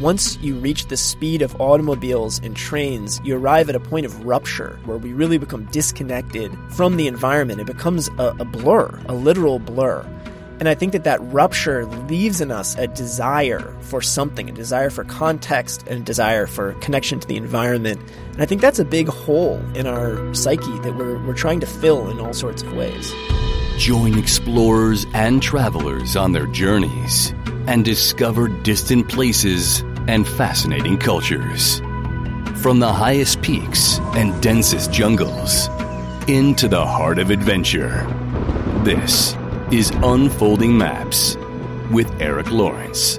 once you reach the speed of automobiles and trains, you arrive at a point of rupture where we really become disconnected from the environment. It becomes a, a blur, a literal blur. And I think that that rupture leaves in us a desire for something, a desire for context, and a desire for connection to the environment. And I think that's a big hole in our psyche that we're, we're trying to fill in all sorts of ways. Join explorers and travelers on their journeys and discover distant places and fascinating cultures. From the highest peaks and densest jungles into the heart of adventure. This is Unfolding Maps with Eric Lawrence.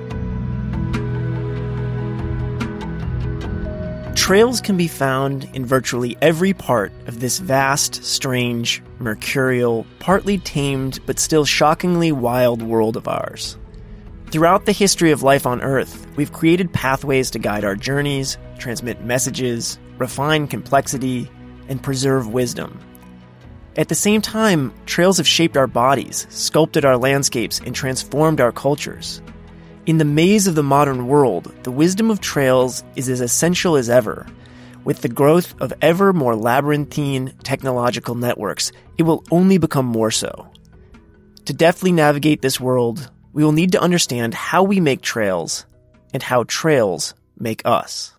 Trails can be found in virtually every part of this vast, strange, mercurial, partly tamed, but still shockingly wild world of ours. Throughout the history of life on Earth, we've created pathways to guide our journeys, transmit messages, refine complexity, and preserve wisdom. At the same time, trails have shaped our bodies, sculpted our landscapes, and transformed our cultures. In the maze of the modern world, the wisdom of trails is as essential as ever. With the growth of ever more labyrinthine technological networks, it will only become more so. To deftly navigate this world, we will need to understand how we make trails and how trails make us.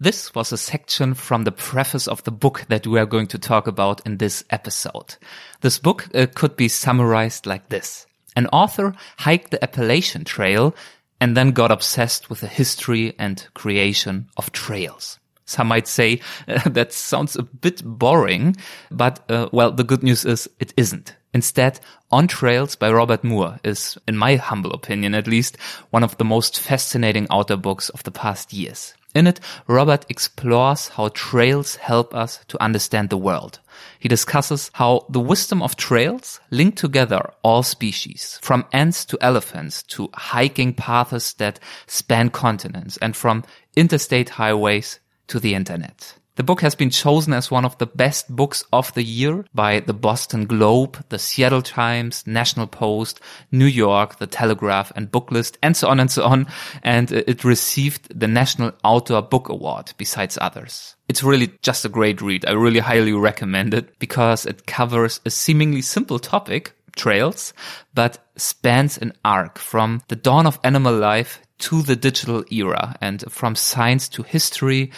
This was a section from the preface of the book that we are going to talk about in this episode. This book uh, could be summarized like this. An author hiked the Appalachian Trail and then got obsessed with the history and creation of trails. Some might say uh, that sounds a bit boring, but uh, well, the good news is it isn't. Instead, On Trails by Robert Moor is, in my humble opinion at least, one of the most fascinating outdoor books of the past years. In it, Robert explores how trails help us to understand the world. He discusses how the wisdom of trails link together all species, from ants to elephants to hiking paths that span continents and from interstate highways to the internet. The book has been chosen as one of the best books of the year by the Boston Globe, the Seattle Times, National Post, New York, the Telegraph and Booklist and so on and so on. And uh, it received the National Outdoor Book Award besides others. It's really just a great read. I really highly recommend it because it covers a seemingly simple topic, trails, but spans an arc from the dawn of animal life to the digital era and from science to history,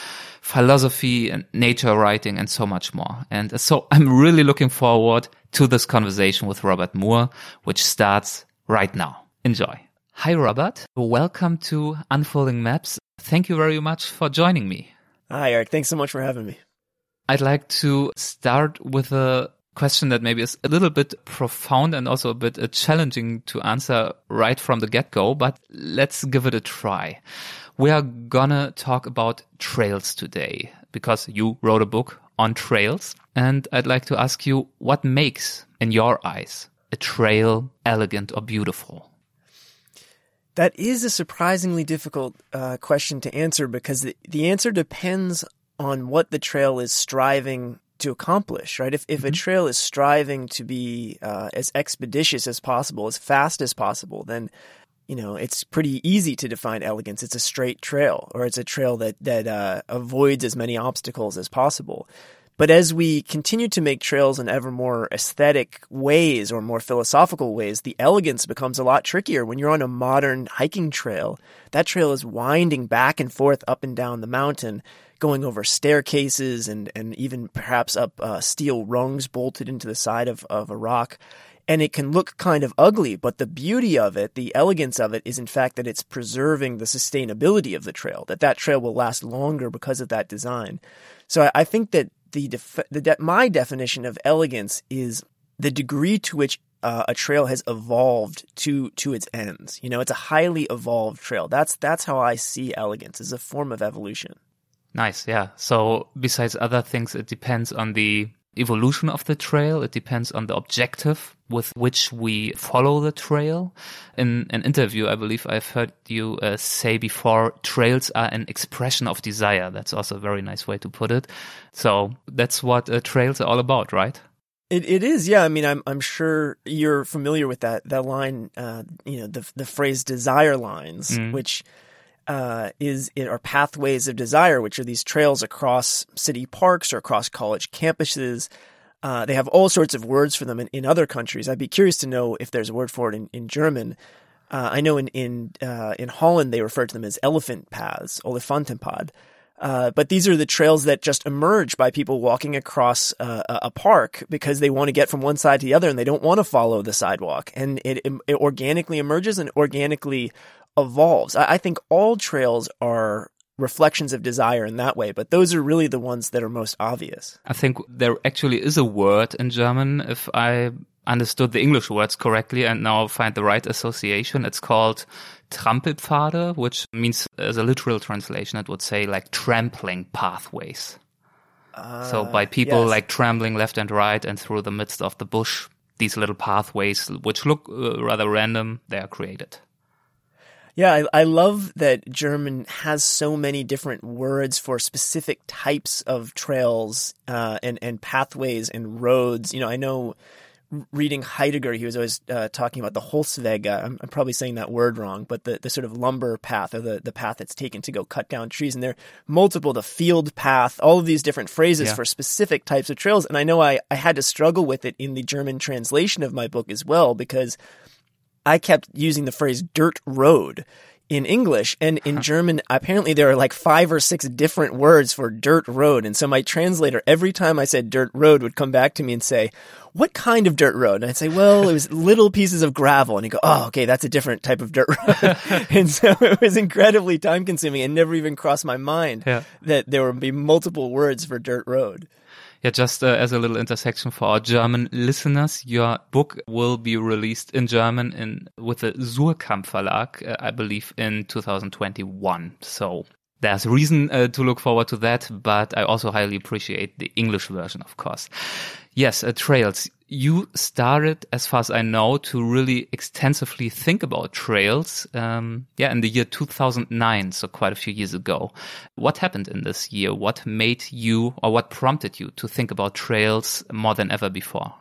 philosophy and nature writing and so much more. And so I'm really looking forward to this conversation with Robert Moor, which starts right now. Enjoy. Hi, Robert. Welcome to Unfolding Maps. Thank you very much for joining me. Hi, Eric. Thanks so much for having me. I'd like to start with a question that maybe is a little bit profound and also a bit uh, challenging to answer right from the get go, but let's give it a try. We are gonna talk about trails today because you wrote a book on trails. And I'd like to ask you what makes, in your eyes, a trail elegant or beautiful? That is a surprisingly difficult uh, question to answer because the, the answer depends on what the trail is striving to accomplish, right? If, if mm-hmm. a trail is striving to be uh, as expeditious as possible, as fast as possible, then you know it's pretty easy to define elegance. It's a straight trail, or it's a trail that that uh, avoids as many obstacles as possible. But as we continue to make trails in ever more aesthetic ways or more philosophical ways, the elegance becomes a lot trickier. When you're on a modern hiking trail, that trail is winding back and forth up and down the mountain going over staircases and, and even perhaps up uh, steel rungs bolted into the side of, of a rock. And it can look kind of ugly, but the beauty of it, the elegance of it, is in fact that it's preserving the sustainability of the trail, that that trail will last longer because of that design. So I, think that the, def- the de- my definition of elegance is the degree to which uh, a trail has evolved to to its ends. You know, it's a highly evolved trail. That's that's how I see elegance as a form of evolution. Nice, yeah. So besides other things, it depends on the evolution of the trail. It depends on the objective with which we follow the trail. In an interview, I believe I've heard you uh, say before, trails are an expression of desire. That's also a very nice way to put it. So that's what uh, trails are all about, right? It it is, yeah. I mean, I'm I'm sure you're familiar with that that line. Uh, you know, the the phrase "desire lines," mm. which uh, is are pathways of desire, which are these trails across city parks or across college campuses. Uh, they have all sorts of words for them in, in, other countries. I'd be curious to know if there's a word for it in, in German. Uh, I know in in uh, in Holland they refer to them as elephant paths, Olifantenpad. Uh, but these are the trails that just emerge by people walking across uh, a park because they want to get from one side to the other and they don't want to follow the sidewalk. And it, it organically emerges and organically evolves. I, I think all trails are reflections of desire in that way, but those are really the ones that are most obvious. I think there actually is a word in German, if I understood the English words correctly and now find the right association. It's called Trampelpfade, which means as a literal translation, it would say like trampling pathways. Uh, so by people yes. like trampling left and right and through the midst of the bush, these little pathways, which look uh, rather random, they are created. Yeah, I, I, love that German has so many different words for specific types of trails uh, and and pathways and roads. You know, I know reading Heidegger, he was always uh, talking about the Holzwege. I'm, I'm, probably saying that word wrong, but the, the sort of lumber path or the, the path that's taken to go cut down trees. And there are multiple, the field path, all of these different phrases yeah. for specific types of trails. And I know I, I had to struggle with it in the German translation of my book as well, because I kept using the phrase dirt road in English and in uh-huh. German, apparently there are like five or six different words for dirt road. And so my translator, every time I said dirt road would come back to me and say, what kind of dirt road? And I'd say, well, it was little pieces of gravel. And he'd go, oh, okay, that's a different type of dirt road. and so it was incredibly time consuming and never even crossed my mind yeah. that there would be multiple words for dirt road. Yeah, just uh, as a little intersection for our German listeners, your book will be released in German in with the Suhrkamp Verlag, uh, I believe, in 2021. So there's reason uh, to look forward to that, but I also highly appreciate the English version, of course. Yes, uh, trails. You started, as far as I know, to really extensively think about trails. Um, yeah, in the year 2009, so quite a few years ago. What happened in this year? What made you, or what prompted you to think about trails more than ever before?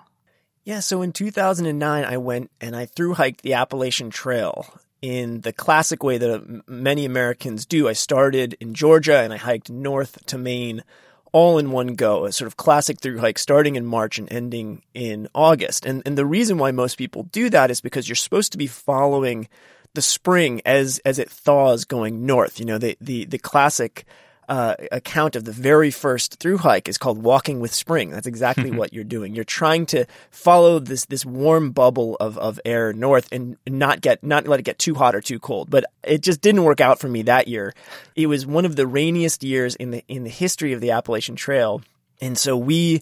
Yeah, so in 2009, I went and I through hiked the Appalachian Trail in the classic way that many Americans do. I started in Georgia and I hiked north to Maine all in one go, a sort of classic through hike starting in March and ending in August. And and the reason why most people do that is because you're supposed to be following the spring as as it thaws going north. You know, the the the classic uh, account of the very first through hike is called Walking with Spring. That's exactly what you're doing. You're trying to follow this this warm bubble of, of air north and not get not let it get too hot or too cold. But it just didn't work out for me that year. It was one of the rainiest years in the in the history of the Appalachian Trail, and so we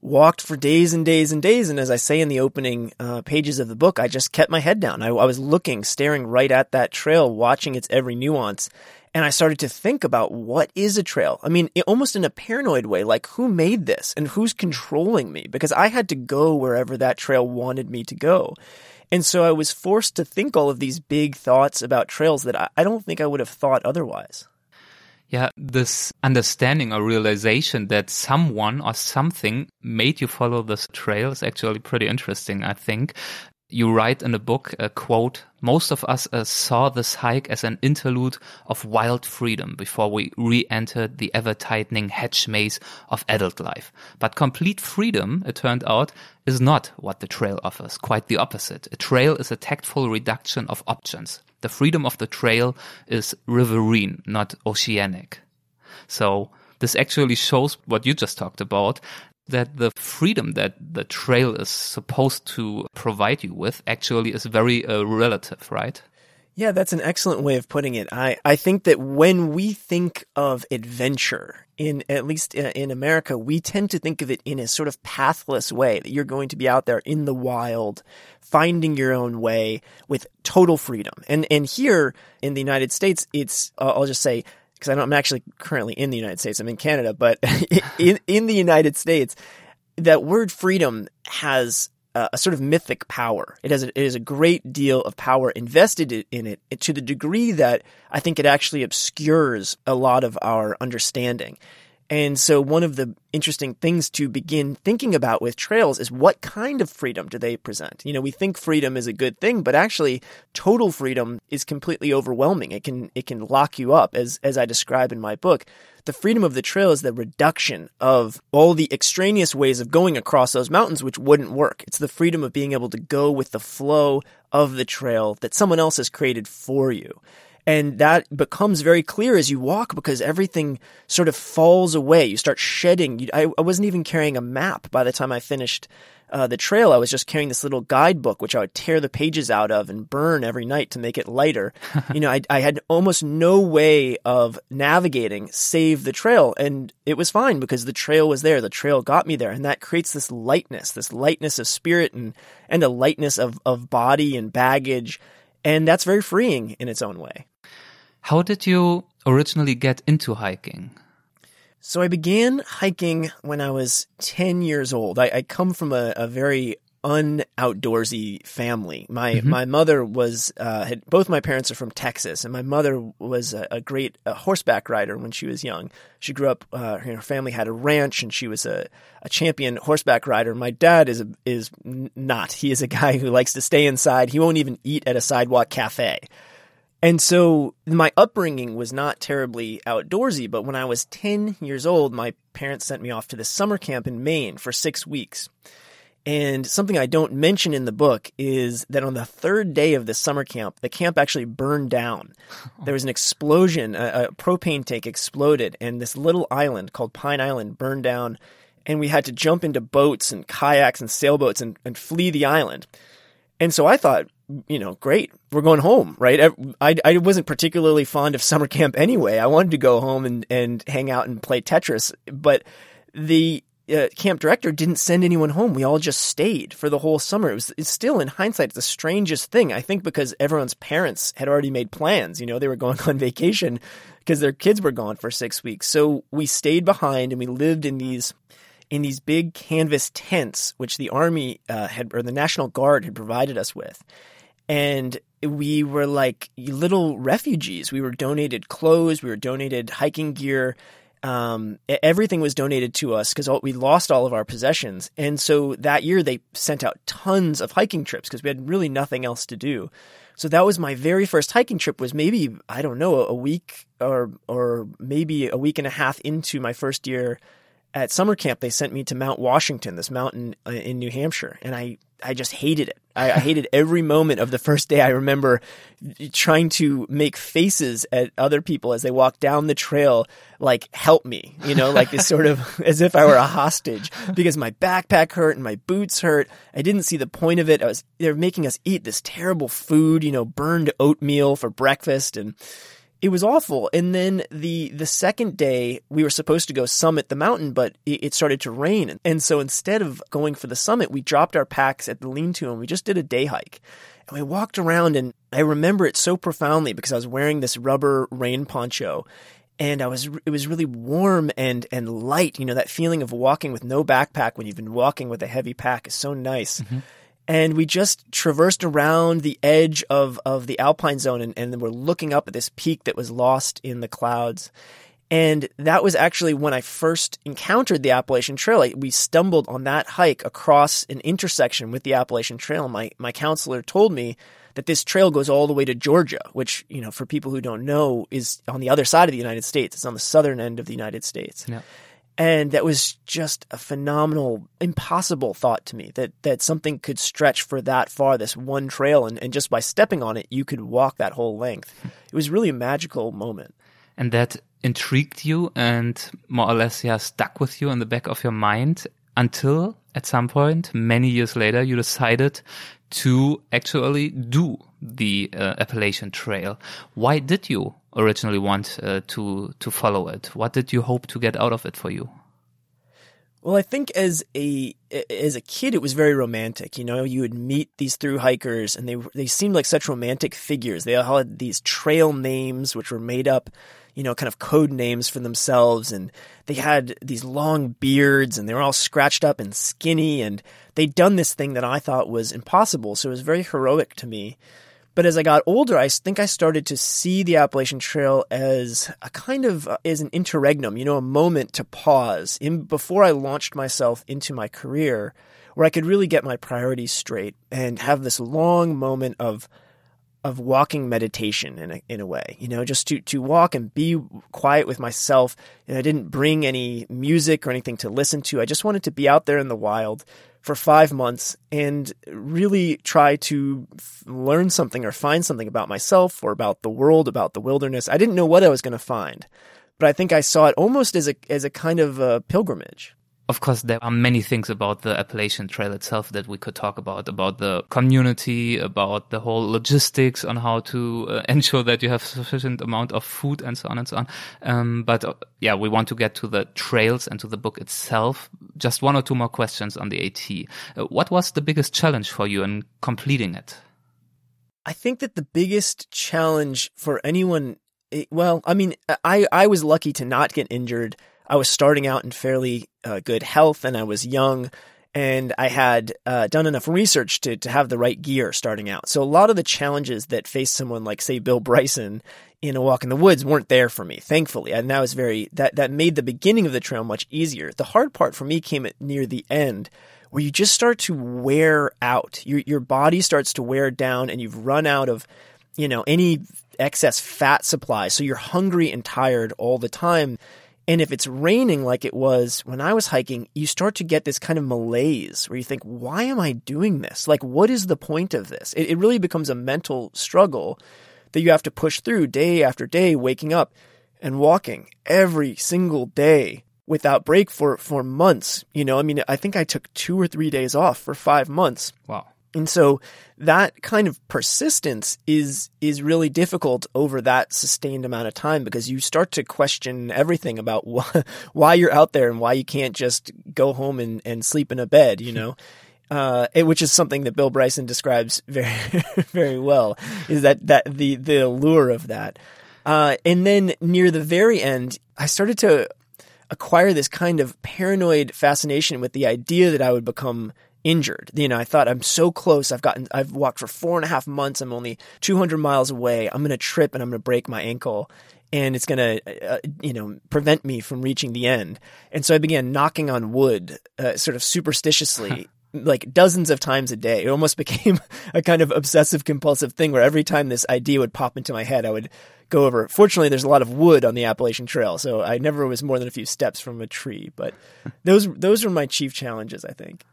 walked for days and days and days. And as I say in the opening uh, pages of the book, I just kept my head down. I, I was looking, staring right at that trail, watching its every nuance and I started to think about what is a trail. I mean, almost in a paranoid way, like who made this and who's controlling me? Because I had to go wherever that trail wanted me to go. And so I was forced to think all of these big thoughts about trails that I don't think I would have thought otherwise. Yeah, this understanding or realization that someone or something made you follow this trail is actually pretty interesting, I think. You write in a book, a quote, most of us uh, saw this hike as an interlude of wild freedom before we re-entered the ever-tightening hedge maze of adult life. But complete freedom, it turned out, is not what the trail offers. Quite the opposite. A trail is a tactful reduction of options. The freedom of the trail is riverine, not oceanic. So this actually shows what you just talked about that the freedom that the trail is supposed to provide you with actually is very uh, relative, right? Yeah, that's an excellent way of putting it. I, I think that when we think of adventure, in at least uh, in America, we tend to think of it in a sort of pathless way that you're going to be out there in the wild, finding your own way with total freedom. And and here in the United States, it's uh, I'll just say because I'm actually currently in the United States. I'm in Canada, but in in the United States, that word freedom has a, sort of mythic power. It has a, a great deal of power invested in it, to the degree that I think it actually obscures a lot of our understanding. And so one of the interesting things to begin thinking about with trails is what kind of freedom do they present? You know, we think freedom is a good thing, but actually total freedom is completely overwhelming. It can it can lock you up as as I describe in my book. The freedom of the trail is the reduction of all the extraneous ways of going across those mountains which wouldn't work. It's the freedom of being able to go with the flow of the trail that someone else has created for you. And that becomes very clear as you walk because everything sort of falls away. You start shedding. I, I wasn't even carrying a map by the time I finished uh, the trail. I was just carrying this little guidebook, which I would tear the pages out of and burn every night to make it lighter. you know, I, I had almost no way of navigating save the trail. And it was fine because the trail was there. The trail got me there. And that creates this lightness, this lightness of spirit and, and a lightness of, of body and baggage. And that's very freeing in its own way. How did you originally get into hiking? So I began hiking when I was 10 years old. I, I come from a, a very unoutdoorsy family. My mm-hmm. my mother was uh, had, both my parents are from Texas, and my mother was a, a great a horseback rider when she was young. She grew up. Uh, her family had a ranch, and she was a, a champion horseback rider. My dad is a, is not. He is a guy who likes to stay inside. He won't even eat at a sidewalk cafe. And so my upbringing was not terribly outdoorsy, but when I was 10 years old, my parents sent me off to this summer camp in Maine for six weeks. And something I don't mention in the book is that on the third day of the summer camp, the camp actually burned down. There was an explosion, a, a, propane tank exploded, and this little island called Pine Island burned down. And we had to jump into boats and kayaks and sailboats and, and flee the island. And so I thought, you know, great, we're going home, right? I, I wasn't particularly fond of summer camp anyway. I wanted to go home and, and hang out and play Tetris, but the uh, camp director didn't send anyone home. We all just stayed for the whole summer. It was it's still in hindsight the strangest thing. I think because everyone's parents had already made plans. You know, they were going on vacation because their kids were gone for six weeks. So we stayed behind and we lived in these in these big canvas tents, which the army uh, had or the National Guard had provided us with, and we were like little refugees. We were donated clothes, we were donated hiking gear um, everything was donated to us because we lost all of our possessions. And so that year they sent out tons of hiking trips because we had really nothing else to do. So that was my very first hiking trip was maybe, I don't know, a week or, or maybe a week and a half into my first year at summer camp. They sent me to Mount Washington, this mountain uh, in New Hampshire. And I, I just hated it. I, I, hated every moment of the first day. I remember trying to make faces at other people as they walked down the trail, like, help me, you know, like this sort of as if I were a hostage because my backpack hurt and my boots hurt. I didn't see the point of it. I was, they're making us eat this terrible food, you know, burned oatmeal for breakfast and, it was awful. And then the the second day we were supposed to go summit the mountain, but it, it, started to rain. And so instead of going for the summit, we dropped our packs at the lean-to and we just did a day hike. And we walked around and I remember it so profoundly because I was wearing this rubber rain poncho and I was it was really warm and and light. You know that feeling of walking with no backpack when you've been walking with a heavy pack is so nice. Mm-hmm and we just traversed around the edge of, of the alpine zone and, and we're looking up at this peak that was lost in the clouds. And that was actually when I first encountered the Appalachian Trail. We stumbled on that hike across an intersection with the Appalachian Trail. My, my counselor told me that this trail goes all the way to Georgia, which, you know, for people who don't know, is on the other side of the United States. It's on the southern end of the United States. Yeah. And that was just a phenomenal, impossible thought to me that, that something could stretch for that far, this one trail. And, and just by stepping on it, you could walk that whole length. It was really a magical moment. And that intrigued you and more or less, yeah, stuck with you in the back of your mind until at some point, many years later, you decided to actually do the uh, Appalachian Trail. Why did you originally want uh, to to follow it? What did you hope to get out of it for you? Well, I think as a as a kid, it was very romantic. You know, you would meet these through hikers, and they they seemed like such romantic figures. They all had these trail names, which were made up, you know, kind of code names for themselves, and they had these long beards, and they were all scratched up and skinny, and they'd done this thing that I thought was impossible. So it was very heroic to me. But as I got older, I think I started to see the Appalachian Trail as a kind of uh, as an interregnum, you know, a moment to pause in before I launched myself into my career, where I could really get my priorities straight and have this long moment of of walking meditation in a, in a way, you know, just to, to walk and be quiet with myself. And I didn't bring any music or anything to listen to. I just wanted to be out there in the wild for five months and really try to f- learn something or find something about myself or about the world, about the wilderness. I didn't know what I was going to find, but I think I saw it almost as a, as a kind of a pilgrimage of course, there are many things about the Appalachian Trail itself that we could talk about, about the community, about the whole logistics on how to uh, ensure that you have sufficient amount of food and so on and so on. Um, but uh, yeah, we want to get to the trails and to the book itself. Just one or two more questions on the AT. Uh, what was the biggest challenge for you in completing it? I think that the biggest challenge for anyone, eh, well, I mean, I, I was lucky to not get injured I was starting out in fairly uh, good health and I was young and I had uh, done enough research to, to have the right gear starting out. So a lot of the challenges that faced someone like, say, Bill Bryson in A Walk in the Woods weren't there for me, thankfully. And that was very, that, that made the beginning of the trail much easier. The hard part for me came at near the end where you just start to wear out. Your, your body starts to wear down and you've run out of, you know, any excess fat supply. So you're hungry and tired all the time and if it's raining like it was when I was hiking, you start to get this kind of malaise where you think, why am I doing this? Like, what is the point of this? It, it really becomes a mental struggle that you have to push through day after day, waking up and walking every single day without break for, for months. You know, I mean, I think I took two or three days off for five months. Wow. And so that kind of persistence is is really difficult over that sustained amount of time because you start to question everything about wh- why you're out there and why you can't just go home and, and sleep in a bed, you know. Uh, it, which is something that Bill Bryson describes very, very well, is that, that the, the allure of that. Uh, and then near the very end, I started to acquire this kind of paranoid fascination with the idea that I would become injured. You know, I thought I'm so close. I've gotten, I've walked for four and a half months. I'm only 200 miles away. I'm going to trip and I'm going to break my ankle and it's going to, uh, you know, prevent me from reaching the end. And so I began knocking on wood, uh, sort of superstitiously. like dozens of times a day. It almost became a kind of obsessive compulsive thing where every time this idea would pop into my head, I would go over. Fortunately, there's a lot of wood on the Appalachian Trail, so I never was more than a few steps from a tree. But those those were my chief challenges, I think.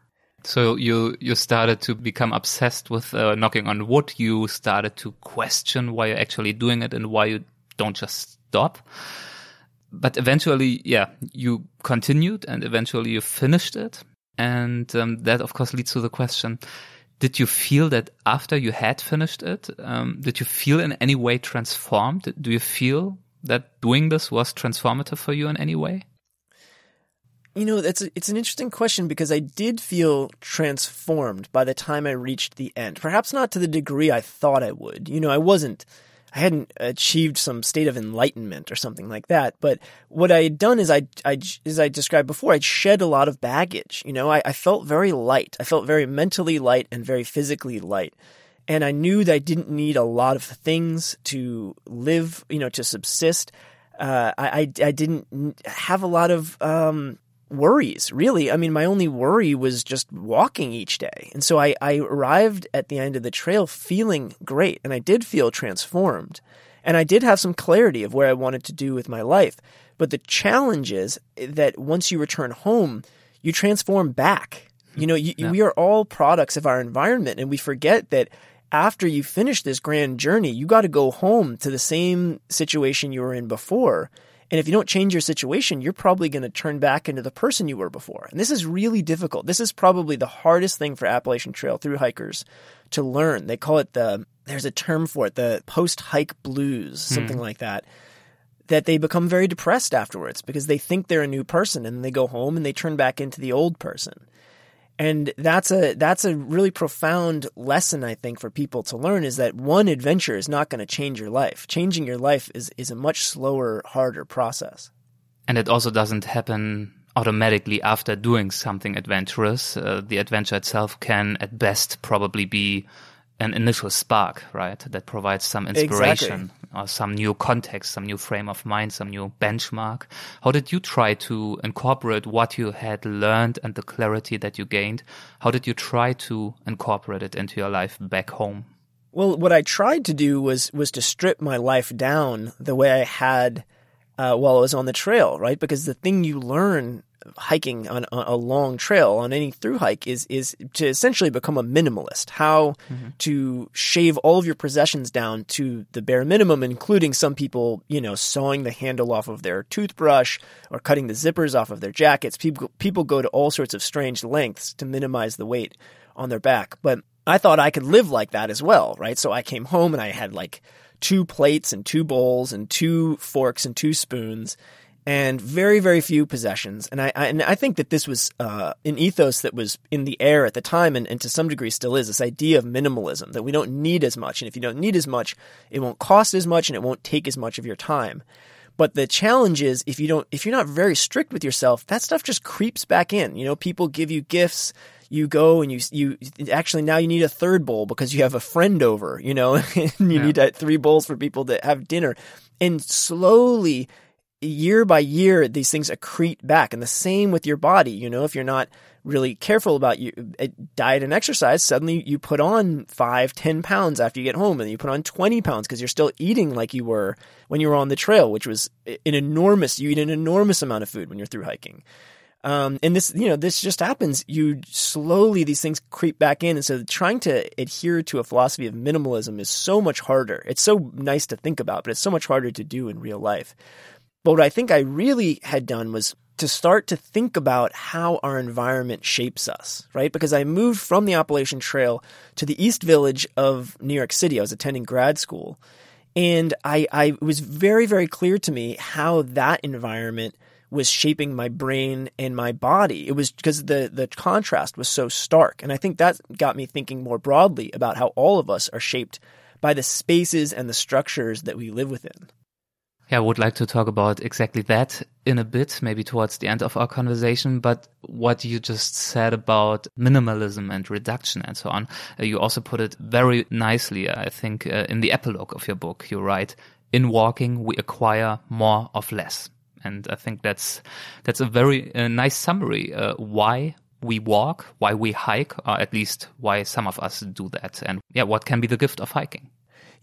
So you you started to become obsessed with uh, knocking on wood. You started to question why you're actually doing it and why you don't just stop. But eventually, yeah, you continued and eventually you finished it. And um, that, of course, leads to the question: Did you feel that after you had finished it, um, did you feel in any way transformed? Do you feel that doing this was transformative for you in any way? You know, it's a, it's an interesting question because I did feel transformed by the time I reached the end. Perhaps not to the degree I thought I would. You know, I wasn't I hadn't achieved some state of enlightenment or something like that. But what I had done is I, I as I described before, I'd shed a lot of baggage. You know, I, I felt very light. I felt very mentally light and very physically light. And I knew that I didn't need a lot of things to live, you know, to subsist. Uh, I, I, I didn't have a lot of um, worries, really. I mean, my only worry was just walking each day. And so I, I arrived at the end of the trail feeling great, and I did feel transformed. And I did have some clarity of where I wanted to do with my life. But the challenge is that once you return home, you transform back. You know, you, yeah. we are all products of our environment, and we forget that after you finish this grand journey, you got to go home to the same situation you were in before. And if you don't change your situation, you're probably going to turn back into the person you were before. And this is really difficult. This is probably the hardest thing for Appalachian Trail through hikers to learn. They call it the, there's a term for it, the post hike blues, something hmm. like that. That they become very depressed afterwards because they think they're a new person and they go home and they turn back into the old person. And that's a that's a really profound lesson I think for people to learn is that one adventure is not going to change your life. Changing your life is is a much slower, harder process. And it also doesn't happen automatically after doing something adventurous. Uh, the adventure itself can at best probably be an initial spark, right? That provides some inspiration exactly. or some new context, some new frame of mind, some new benchmark. How did you try to incorporate what you had learned and the clarity that you gained? How did you try to incorporate it into your life back home? Well, what I tried to do was was to strip my life down the way I had uh, while I was on the trail, right? Because the thing you learn hiking on, on a long trail on any through hike is is to essentially become a minimalist. How mm-hmm. to shave all of your possessions down to the bare minimum, including some people, you know, sawing the handle off of their toothbrush or cutting the zippers off of their jackets. People people go to all sorts of strange lengths to minimize the weight on their back, but I thought I could live like that as well, right? So I came home and I had like two plates and two bowls and two forks and two spoons and very, very few possessions. And I, I and I think that this was uh, an ethos that was in the air at the time, and, and to some degree still is. This idea of minimalism that we don't need as much, and if you don't need as much, it won't cost as much, and it won't take as much of your time. But the challenge is if you don't, if you're not very strict with yourself, that stuff just creeps back in. You know, people give you gifts you go and you you actually now you need a third bowl because you have a friend over, you know, and you yeah. need three bowls for people to have dinner. And slowly, year by year, these things accrete back. And the same with your body. You know, if you're not really careful about your uh, diet and exercise, suddenly you put on five, ten pounds after you get home, and you put on twenty pounds because you're still eating like you were when you were on the trail, which was an enormous. You eat an enormous amount of food when you're through hiking. Um, and this, you know, this just happens. You slowly, these things creep back in. And so trying to adhere to a philosophy of minimalism is so much harder. It's so nice to think about, but it's so much harder to do in real life. But what I think I really had done was to start to think about how our environment shapes us, right? Because I moved from the Appalachian Trail to the East Village of New York City. I was attending grad school. And I, I was very, very clear to me how that environment was shaping my brain and my body. It was because the the contrast was so stark, and I think that got me thinking more broadly about how all of us are shaped by the spaces and the structures that we live within. Yeah, I would like to talk about exactly that in a bit, maybe towards the end of our conversation. But what you just said about minimalism and reduction and so on, uh, you also put it very nicely, I think, uh, in the epilogue of your book. You write, in walking, we acquire more of less. And I think that's that's a very uh, nice summary. Uh, why we walk, why we hike, or at least why some of us do that, and yeah, what can be the gift of hiking?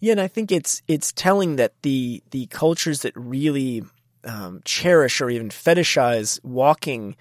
Yeah, and I think it's it's telling that the the cultures that really um, cherish or even fetishize walking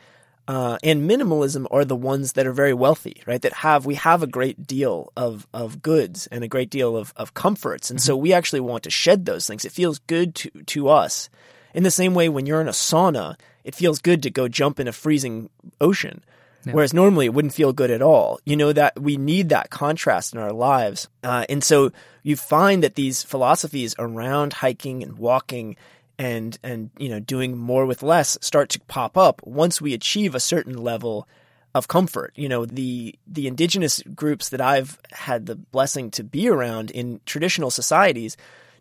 uh, and minimalism are the ones that are very wealthy, right? That have we have a great deal of of goods and a great deal of of comforts, and mm-hmm. so we actually want to shed those things. It feels good to to us in the same way, when you're in a sauna, it feels good to go jump in a freezing ocean. Yeah. Whereas normally it wouldn't feel good at all. You know that we need that contrast in our lives. Uh, and so you find that these philosophies around hiking and walking and, and, you know, doing more with less start to pop up once we achieve a certain level of comfort. You know, the, the indigenous groups that I've had the blessing to be around in traditional societies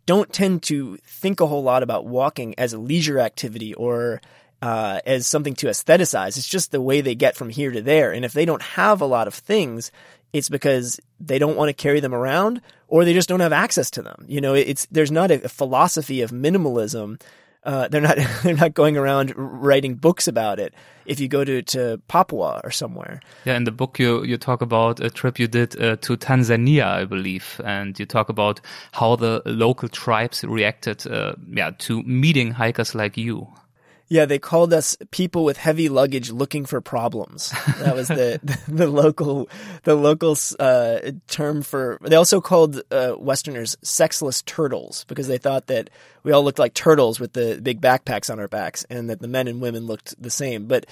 don't tend to think a whole lot about walking as a leisure activity or uh, as something to aestheticize. It's just the way they get from here to there. And if they don't have a lot of things, it's because they don't want to carry them around or they just don't have access to them. You know, it's there's not a, philosophy of minimalism uh, they're not they're not going around writing books about it. If you go to, to Papua or somewhere, yeah. In the book, you you talk about a trip you did uh, to Tanzania, I believe, and you talk about how the local tribes reacted, uh, yeah, to meeting hikers like you. Yeah, they called us people with heavy luggage looking for problems. That was the the, the local the local uh, term for. They also called uh, Westerners sexless turtles because they thought that we all looked like turtles with the big backpacks on our backs, and that the men and women looked the same. But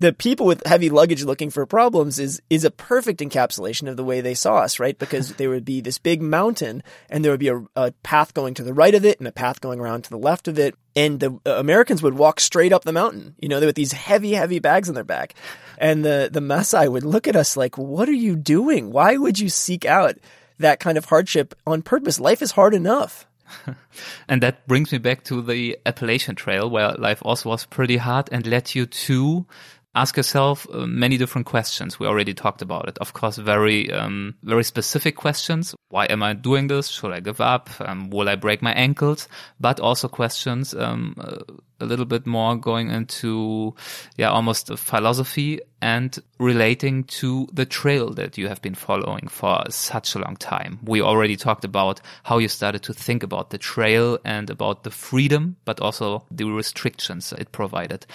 the people with heavy luggage looking for problems is is a perfect encapsulation of the way they saw us, right? Because there would be this big mountain, and there would be a, a, path going to the right of it, and a path going around to the left of it, and the uh, Americans would walk straight up the mountain, you know, with these heavy, heavy bags on their back, and the the Maasai would look at us like, "What are you doing? Why would you seek out that kind of hardship on purpose? Life is hard enough." and that brings me back to the Appalachian Trail, where life also was pretty hard and led you to ask yourself uh, many different questions. We already talked about it. Of course, very, um, very specific questions. Why am I doing this? Should I give up? Um, will I break my ankles? But also questions, um, uh, a little bit more going into, yeah, almost a philosophy and relating to the trail that you have been following for such a long time. We already talked about how you started to think about the trail and about the freedom, but also the restrictions it provided.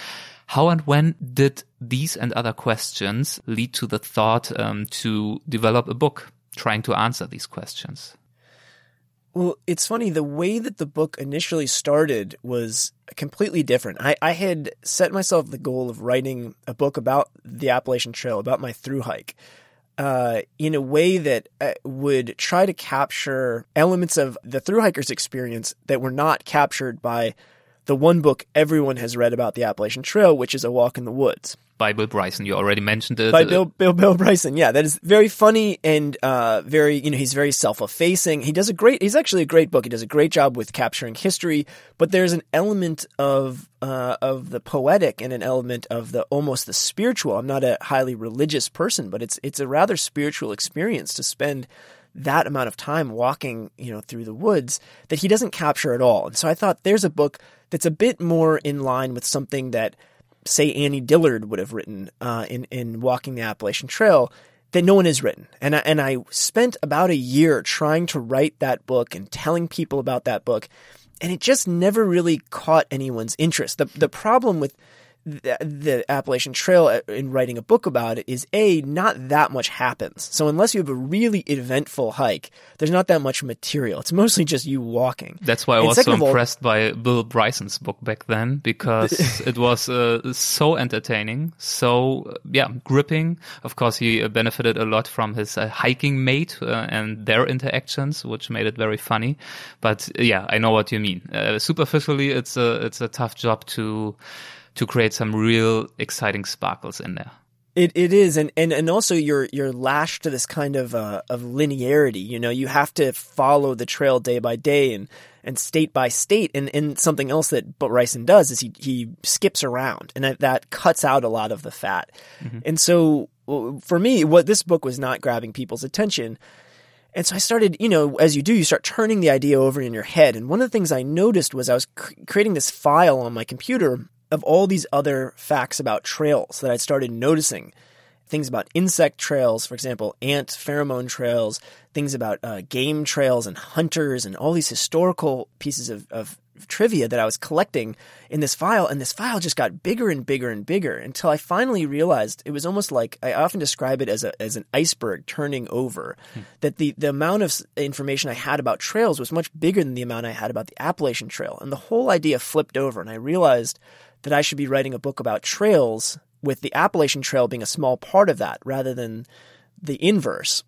How and when did these and other questions lead to the thought um, to develop a book trying to answer these questions? Well, it's funny. The way that the book initially started was completely different. I, I had set myself the goal of writing a book about the Appalachian Trail, about my through hike. Uh, in a way that uh, would try to capture elements of the through hiker's experience that were not captured by the one book everyone has read about the Appalachian Trail, which is A Walk in the Woods. By Bill Bryson, you already mentioned it. By Bill, Bill, Bill Bryson, yeah, that is very funny and uh, very, you know, he's very self-effacing. He does a great, he's actually a great book. He does a great job with capturing history, but there's an element of uh, of the poetic and an element of the almost the spiritual. I'm not a highly religious person, but it's it's a rather spiritual experience to spend that amount of time walking, you know, through the woods that he doesn't capture at all. And so I thought there's a book that's a bit more in line with something that, say, Annie Dillard would have written uh, in in Walking the Appalachian Trail that no one has written. And I, and I spent about a year trying to write that book and telling people about that book, and it just never really caught anyone's interest. The the problem with the, the Appalachian Trail uh, in writing a book about it is a not that much happens. So unless you have a really eventful hike, there's not that much material. It's mostly just you walking. That's why I was so impressed all, by Bill Bryson's book back then because it was uh, so entertaining, so yeah, gripping. Of course, he uh, benefited a lot from his uh, hiking mate uh, and their interactions, which made it very funny. But yeah, I know what you mean. Uh, superficially, it's a it's a tough job to to create some real exciting sparkles in there. It it is, and, and and also you're you're lashed to this kind of uh, of linearity. You know, you have to follow the trail day by day and and state by state. And and something else that but Bryson does is he he skips around, and that, that cuts out a lot of the fat. Mm-hmm. And so for me, what this book was not grabbing people's attention. And so I started, you know, as you do, you start turning the idea over in your head. And one of the things I noticed was I was cr- creating this file on my computer of all these other facts about trails that I'd started noticing. Things about insect trails, for example, ant pheromone trails, things about uh, game trails and hunters, and all these historical pieces of, of trivia that I was collecting in this file. And this file just got bigger and bigger and bigger until I finally realized it was almost like I often describe it as a as an iceberg turning over. Hmm. That the the amount of information I had about trails was much bigger than the amount I had about the Appalachian Trail, and the whole idea flipped over. And I realized that I should be writing a book about trails with the Appalachian Trail being a small part of that rather than the inverse.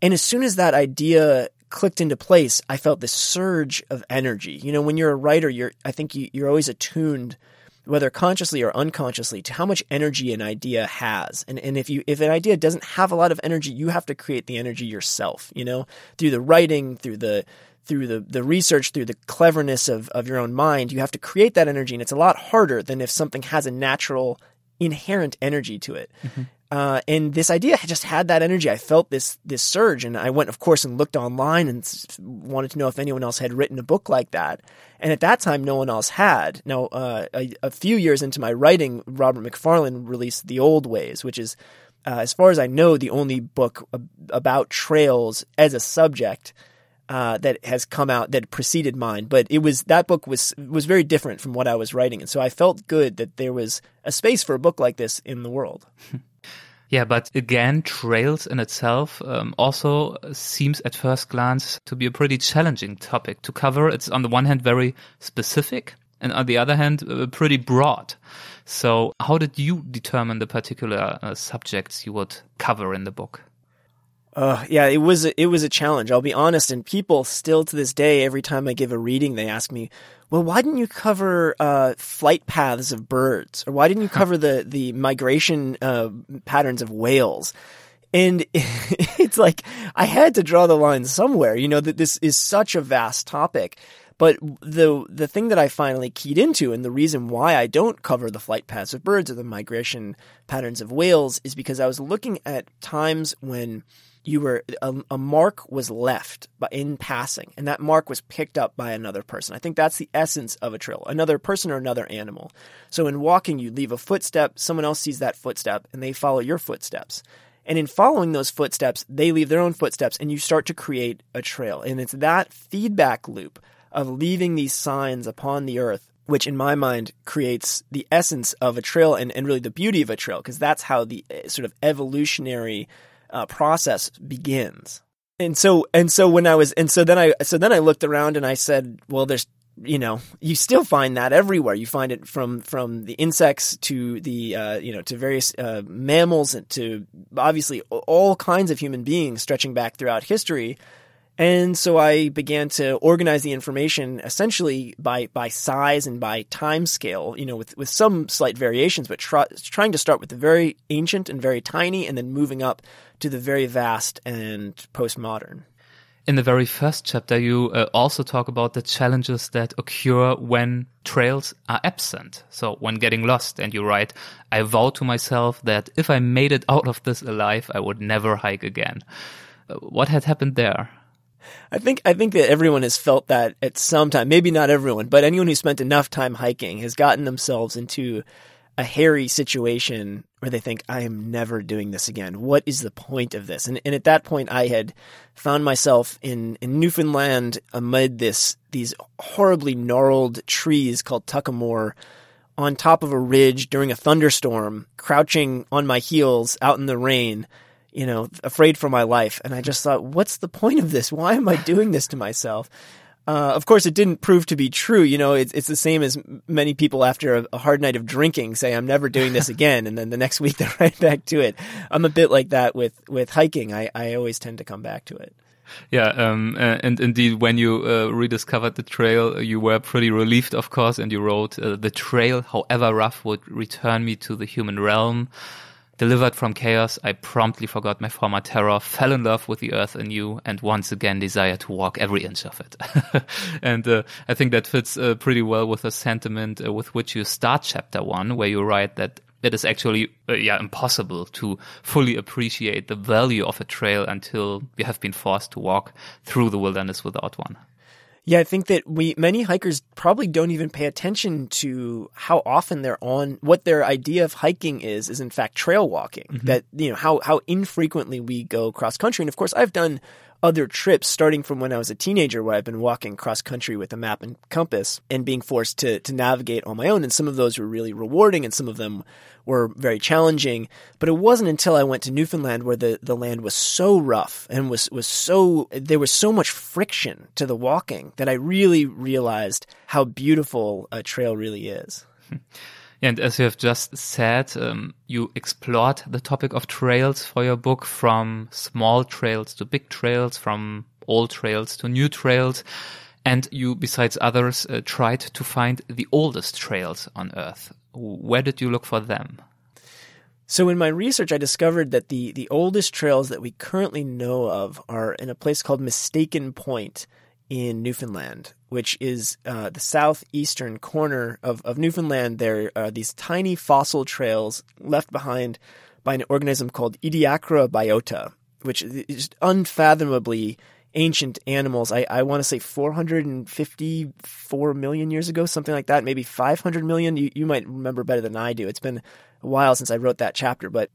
And as soon as that idea clicked into place, I felt this surge of energy. You know, when you're a writer, you're I think you, you're always attuned, whether consciously or unconsciously, to how much energy an idea has. And and if you if an idea doesn't have a lot of energy, you have to create the energy yourself. You know, through the writing, through the through the, the research, through the cleverness of, of your own mind, you have to create that energy. And it's a lot harder than if something has a natural, inherent energy to it. Mm-hmm. Uh, and this idea just had that energy. I felt this this surge, and I went, of course, and looked online and wanted to know if anyone else had written a book like that. And at that time, no one else had. Now, uh, a, a, few years into my writing, Robert Macfarlane released The Old Ways, which is, uh, as far as I know, the only book about trails as a subject uh, that has come out that preceded mine, but it was that book was was very different from what I was writing, and so I felt good that there was a space for a book like this in the world. Yeah, but again, trails in itself um, also seems at first glance to be a pretty challenging topic to cover. It's on the one hand very specific, and on the other hand, uh, pretty broad. So, how did you determine the particular uh, subjects you would cover in the book? Uh, yeah, it was a, it was a challenge. I'll be honest, and people still to this day, every time I give a reading, they ask me, "Well, why didn't you cover uh, flight paths of birds, or why didn't you cover the the migration uh, patterns of whales?" And it's like I had to draw the line somewhere. You know that this is such a vast topic, But the the thing that I finally keyed into, and the reason why I don't cover the flight paths of birds or the migration patterns of whales, is because I was looking at times when you were a, a, mark was left in passing and that mark was picked up by another person. I think that's the essence of a trail another person or another animal. So in walking you leave a footstep someone else sees that footstep and they follow your footsteps. And in following those footsteps they leave their own footsteps and you start to create a trail and it's that feedback loop of leaving these signs upon the earth which in my mind creates the essence of a trail and, and really the beauty of a trail because that's how the eh, sort of evolutionary uh, process begins. And so, and so when I was, and so then I, so then I looked around and I said, well, there's, you know, you still find that everywhere. You find it from, from the insects to the, uh, you know, to various, uh, mammals and to obviously all kinds of human beings stretching back throughout history. And so I began to organize the information essentially by, by size and by time scale, you know, with, with some slight variations, but try, trying to start with the very ancient and very tiny and then moving up to the very vast and postmodern. In the very first chapter, you uh, also talk about the challenges that occur when trails are absent. So when getting lost and you write, I vow to myself that if I made it out of this alive, I would never hike again. Uh, what had happened there? I think I think that everyone has felt that at some time. Maybe not everyone, but anyone who spent enough time hiking has gotten themselves into a hairy situation where they think, I am never doing this again. What is the point of this? And, and at that point, I had found myself in, in Newfoundland amid this, these horribly gnarled trees called tuckamore on top of a ridge during a thunderstorm, crouching on my heels out in the rain you know, afraid for my life. And I just thought, what's the point of this? Why am I doing this to myself? Uh, of course, it didn't prove to be true. You know, it's, it's the same as many people after a, a, hard night of drinking say, I'm never doing this again. and then the next week they're right back to it. I'm a bit like that with, with hiking. I, I always tend to come back to it. Yeah, um, uh, and indeed, when you uh, rediscovered the trail, you were pretty relieved, of course, and you wrote, uh, "The trail, however rough, would return me to the human realm." Delivered from chaos, I promptly forgot my former terror, fell in love with the earth anew, and once again desired to walk every inch of it. and uh, I think that fits uh, pretty well with the sentiment uh, with which you start chapter one, where you write that it is actually uh, yeah impossible to fully appreciate the value of a trail until you have been forced to walk through the wilderness without one. Yeah, I think that we many hikers probably don't even pay attention to how often they're on what their idea of hiking is is in fact trail walking. Mm-hmm. That you know how how infrequently we go cross country. And of course, I've done other trips starting from when I was a teenager where I've been walking cross country with a map and compass and being forced to to navigate on my own and some of those were really rewarding and some of them were very challenging but it wasn't until I went to Newfoundland where the the land was so rough and was was so there was so much friction to the walking that I really realized how beautiful a trail really is. And as you have just said, um, you explored the topic of trails for your book from small trails to big trails, from old trails to new trails. And you, besides others, uh, tried to find the oldest trails on Earth. Where did you look for them? So in my research, I discovered that the, the oldest trails that we currently know of are in a place called Mistaken Point in Newfoundland, which is uh, the southeastern corner of, of Newfoundland. There are these tiny fossil trails left behind by an organism called Ediacara biota, which is unfathomably ancient animals. I, I want to say 454 million years ago, something like that, maybe 500 million. You, you might remember better than I do. It's been a while since I wrote that chapter, but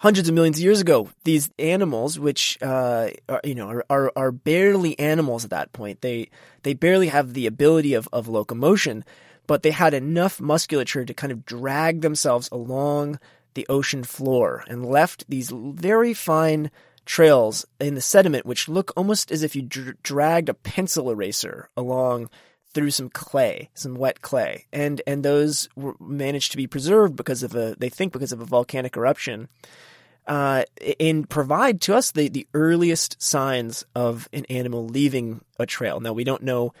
hundreds of millions of years ago, these animals, which uh, are, you know are, are, are barely animals at that point, they they barely have the ability of, of locomotion, but they had enough musculature to kind of drag themselves along the ocean floor and left these very fine trails in the sediment, which look almost as if you dr- dragged a pencil eraser along through some clay, some wet clay, and and those were managed to be preserved because of a they think because of a volcanic eruption uh, and provide to us the, the earliest signs of an animal leaving a trail. Now, we don't know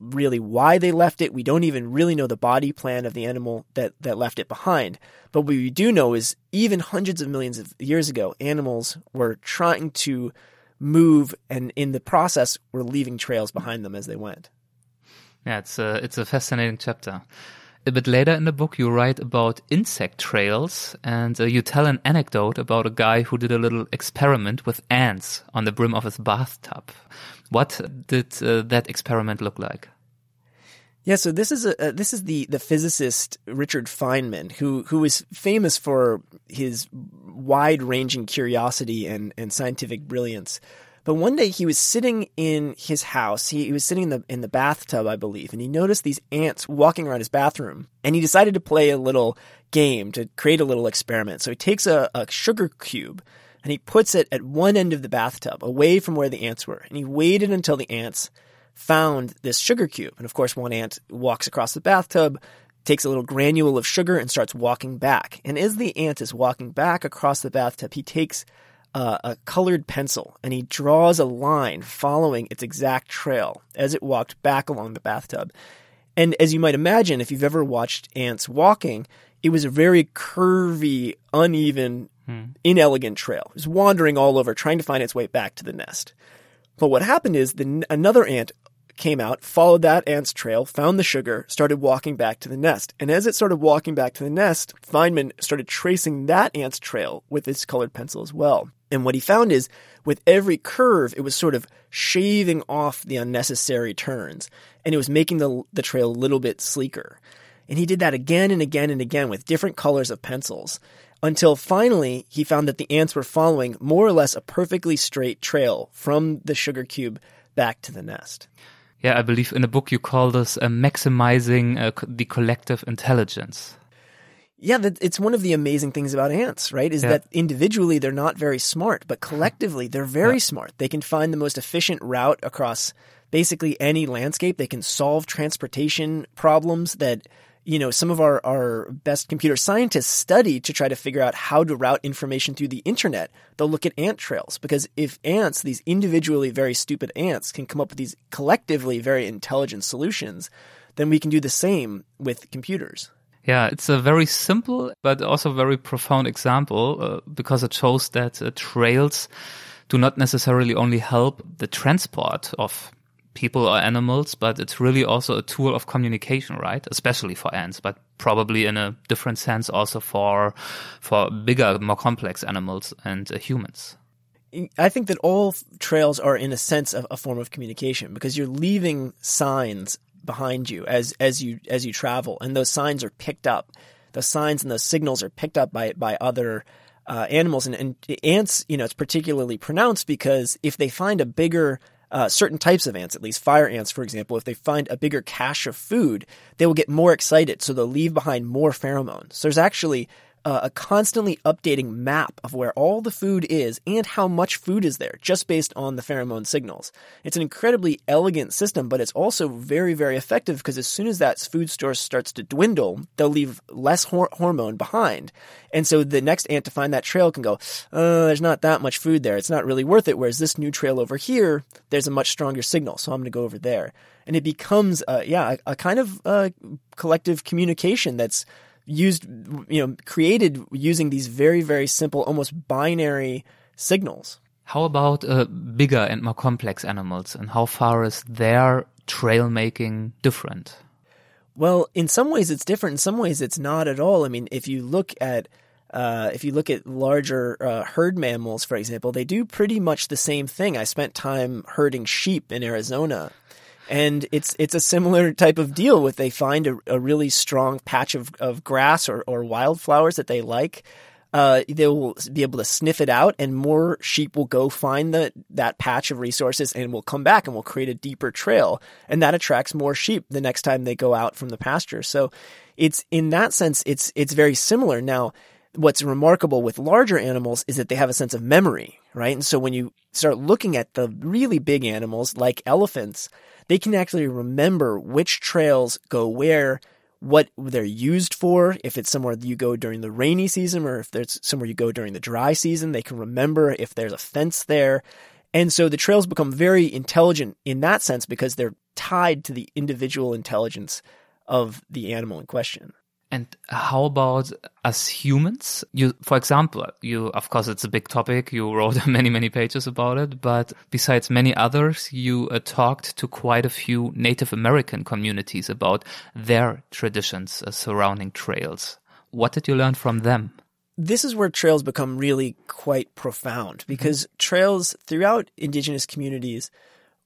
really why they left it. We don't even really know the body plan of the animal that, that left it behind. But what we do know is even hundreds of millions of years ago, animals were trying to move and in the process were leaving trails behind them as they went. Yeah, it's a, it's a fascinating chapter. A bit later in the book, you write about insect trails and uh, you tell an anecdote about a guy who did a little experiment with ants on the brim of his bathtub. What did uh, that experiment look like? Yeah, so this is a uh, this is the the physicist Richard Feynman who who is famous for his wide ranging curiosity and and scientific brilliance. But one day he was sitting in his house. He, he, was sitting in the in the bathtub, I believe, and he noticed these ants walking around his bathroom. And he decided to play a little game to create a little experiment. So he takes a, a sugar cube and he puts it at one end of the bathtub, away from where the ants were. And he waited until the ants found this sugar cube. And of course, one ant walks across the bathtub, takes a little granule of sugar, and starts walking back. And as the ant is walking back across the bathtub, he takes uh, a colored pencil and he draws a line following its exact trail as it walked back along the bathtub. And as you might imagine, if you've ever watched ants walking, it was a very curvy, uneven, hmm. inelegant trail. It was wandering all over, trying to find its way back to the nest. But what happened is the, another ant came out, followed that ant's trail, found the sugar, started walking back to the nest. And as it started walking back to the nest, Feynman started tracing that ant's trail with his colored pencil as well. And what he found is with every curve, it was sort of shaving off the unnecessary turns and it was making the, the trail a little bit sleeker. And he did that again and again and again with different colors of pencils until finally he found that the ants were following more or less a perfectly straight trail from the sugar cube back to the nest. Yeah, I believe in a book you call this uh, maximizing uh, the collective intelligence. Yeah, it's one of the amazing things about ants, right? Is yeah. that individually they're not very smart, but collectively they're very yeah. smart. They can find the most efficient route across basically any landscape. They can solve transportation problems that you know, some of our, our best computer scientists study to try to figure out how to route information through the internet. They'll look at ant trails because if ants, these individually very stupid ants, can come up with these collectively very intelligent solutions, then we can do the same with computers. Yeah, it's a very simple but also very profound example uh, because it shows that uh, trails do not necessarily only help the transport of people or animals, but it's really also a tool of communication, right? Especially for ants, but probably in a different sense also for for bigger, more complex animals and uh, humans. I think that all trails are in a sense of a form of communication because you're leaving signs behind you as as you as you travel, and those signs are picked up. The signs and those signals are picked up by by other uh, animals, and, and ants. You know, it's particularly pronounced because if they find a bigger uh, certain types of ants, at least fire ants, for example, if they find a bigger cache of food, they will get more excited, so they'll leave behind more pheromones. So there's actually uh, a constantly updating map of where all the food is and how much food is there just based on the pheromone signals. It's an incredibly elegant system, but it's also very, very effective because as soon as that food source starts to dwindle, they'll leave less hor- hormone behind. And so the next ant to find that trail can go, uh, there's not that much food there. It's not really worth it. Whereas this new trail over here, there's a much stronger signal. So I'm going to go over there. And it becomes, uh, yeah, a, a kind of uh, collective communication that's used, you know, created using these very, very simple, almost binary signals. How about uh, bigger and more complex animals, and how far is their trail making different? Well, in some ways it's different. In some ways it's not at all. I mean, if you look at uh, if you look at larger uh, herd mammals, for example, they do pretty much the same thing. I spent time herding sheep in Arizona, and it's it's a similar type of deal with they find a, a really strong patch of, of grass or, or wildflowers that they like uh, they will be able to sniff it out and more sheep will go find the, that patch of resources and will come back and will create a deeper trail. And that attracts more sheep the next time they go out from the pasture. So it's in that sense it's it's very similar. Now what's remarkable with larger animals is that they have a sense of memory right? And so when you start looking at the really big animals like elephants they can actually remember which trails go where, what they're used for. If it's somewhere you go during the rainy season or if there's somewhere you go during the dry season, they can remember if there's a fence there. And so the trails become very intelligent in that sense because they're tied to the individual intelligence of the animal in question. And how about us humans? You, for example, you, of course, it's a big topic. You wrote many, many pages about it. But besides many others, you uh, talked to quite a few Native American communities about their traditions uh, surrounding trails. What did you learn from them? This is where trails become really quite profound because mm-hmm. trails throughout indigenous communities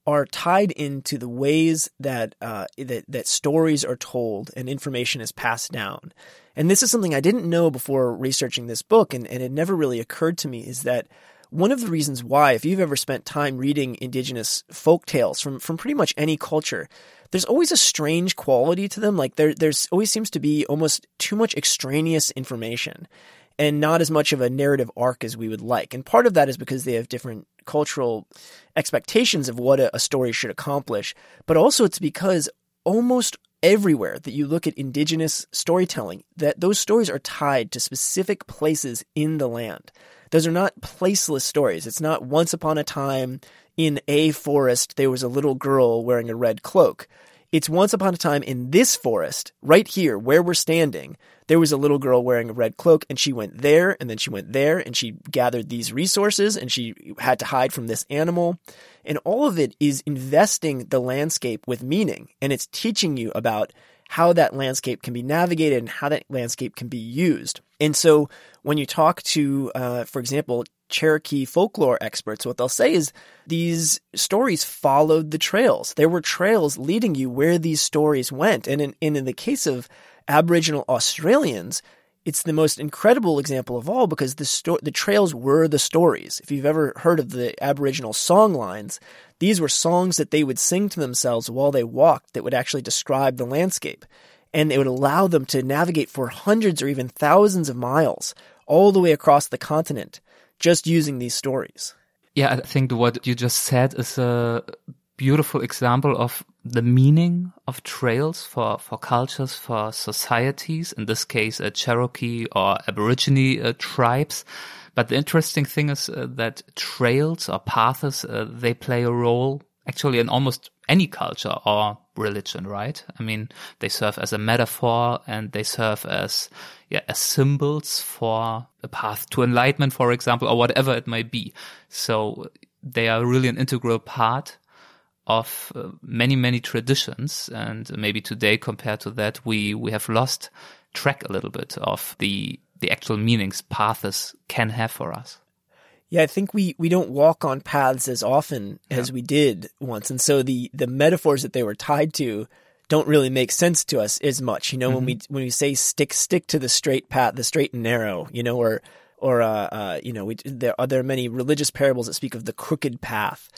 are tied into the ways that, uh, that that stories are told and information is passed down. And this is something I didn't know before researching this book, and, and it never really occurred to me is that one of the reasons why, if you've ever spent time reading indigenous folk tales from, from pretty much any culture, there's always a strange quality to them. Like there, there's always seems to be almost too much extraneous information and not as much of a narrative arc as we would like. And part of that is because they have different cultural expectations of what a, a story should accomplish, but also it's because almost everywhere that you look at indigenous storytelling, that those stories are tied to specific places in the land. Those are not placeless stories. It's not once upon a time in a forest there was a little girl wearing a red cloak. It's once upon a time in this forest, right here where we're standing, there was a little girl wearing a red cloak and she went there and then she went there and she gathered these resources and she had to hide from this animal. And all of it is investing the landscape with meaning and it's teaching you about how that landscape can be navigated and how that landscape can be used. And so when you talk to, uh, for example, Cherokee folklore experts, what they'll say is these stories followed the trails. There were trails leading you where these stories went. And in, and in the case of Aboriginal Australians, it's the most incredible example of all because the sto- the trails were the stories. If you've ever heard of the Aboriginal song lines, these were songs that they would sing to themselves while they walked that would actually describe the landscape. And it would allow them to navigate for hundreds or even thousands of miles all the way across the continent just using these stories. Yeah, I think what you just said is a beautiful example of the meaning of trails for, for cultures, for societies, in this case, a Cherokee or Aborigine uh, tribes. But the interesting thing is uh, that trails or paths, uh, they play a role actually in almost any culture or religion, right? I mean, they serve as a metaphor and they serve as, yeah, as symbols for a path to enlightenment, for example, or whatever it may be. So they are really an integral part of uh, many, many traditions. And maybe today compared to that, we, we have lost track a little bit of the, the actual meanings paths can have for us. Yeah, I think we, we don't walk on paths as often yeah. as we did once. And so the, the metaphors that they were tied to don't really make sense to us as much. You know, mm-hmm. when we, when we say stick, stick to the straight path, the straight and narrow, you know, or, or, uh, uh, you know, we, there are, there are many religious parables that speak of the crooked path.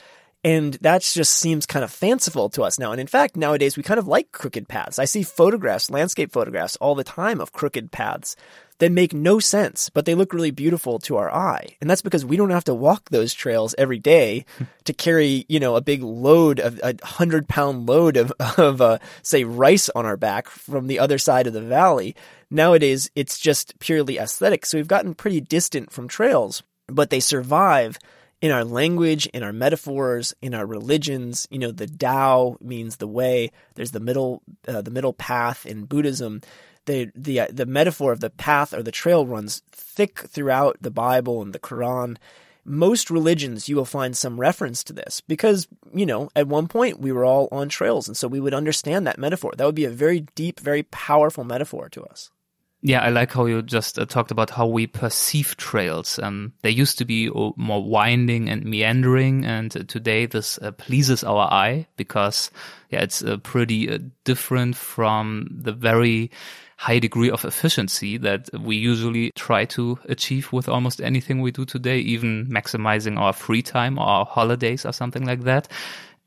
And that just seems kind of fanciful to us now. And in fact, nowadays we kind of like crooked paths. I see photographs, landscape photographs all the time of crooked paths that make no sense, but they look really beautiful to our eye. And that's because we don't have to walk those trails every day to carry, you know, a big load of a hundred pound load of, of, uh, say rice on our back from the other side of the valley. Nowadays, it's just purely aesthetic. So we've gotten pretty distant from trails, but they survive in our language, in our metaphors, in our religions. You know, the Tao means the way. There's the middle, uh, the middle path in Buddhism. The the uh, the metaphor of the path or the trail runs thick throughout the Bible and the Quran. Most religions, you will find some reference to this because, you know, at one point we were all on trails. And so we would understand that metaphor. That would be a very deep, very powerful metaphor to us. Yeah, I like how you just uh, talked about how we perceive trails. Um, they used to be uh, more winding and meandering, and uh, today this uh, pleases our eye because, yeah, it's uh, pretty uh, different from the very high degree of efficiency that we usually try to achieve with almost anything we do today, even maximizing our free time or our holidays or something like that.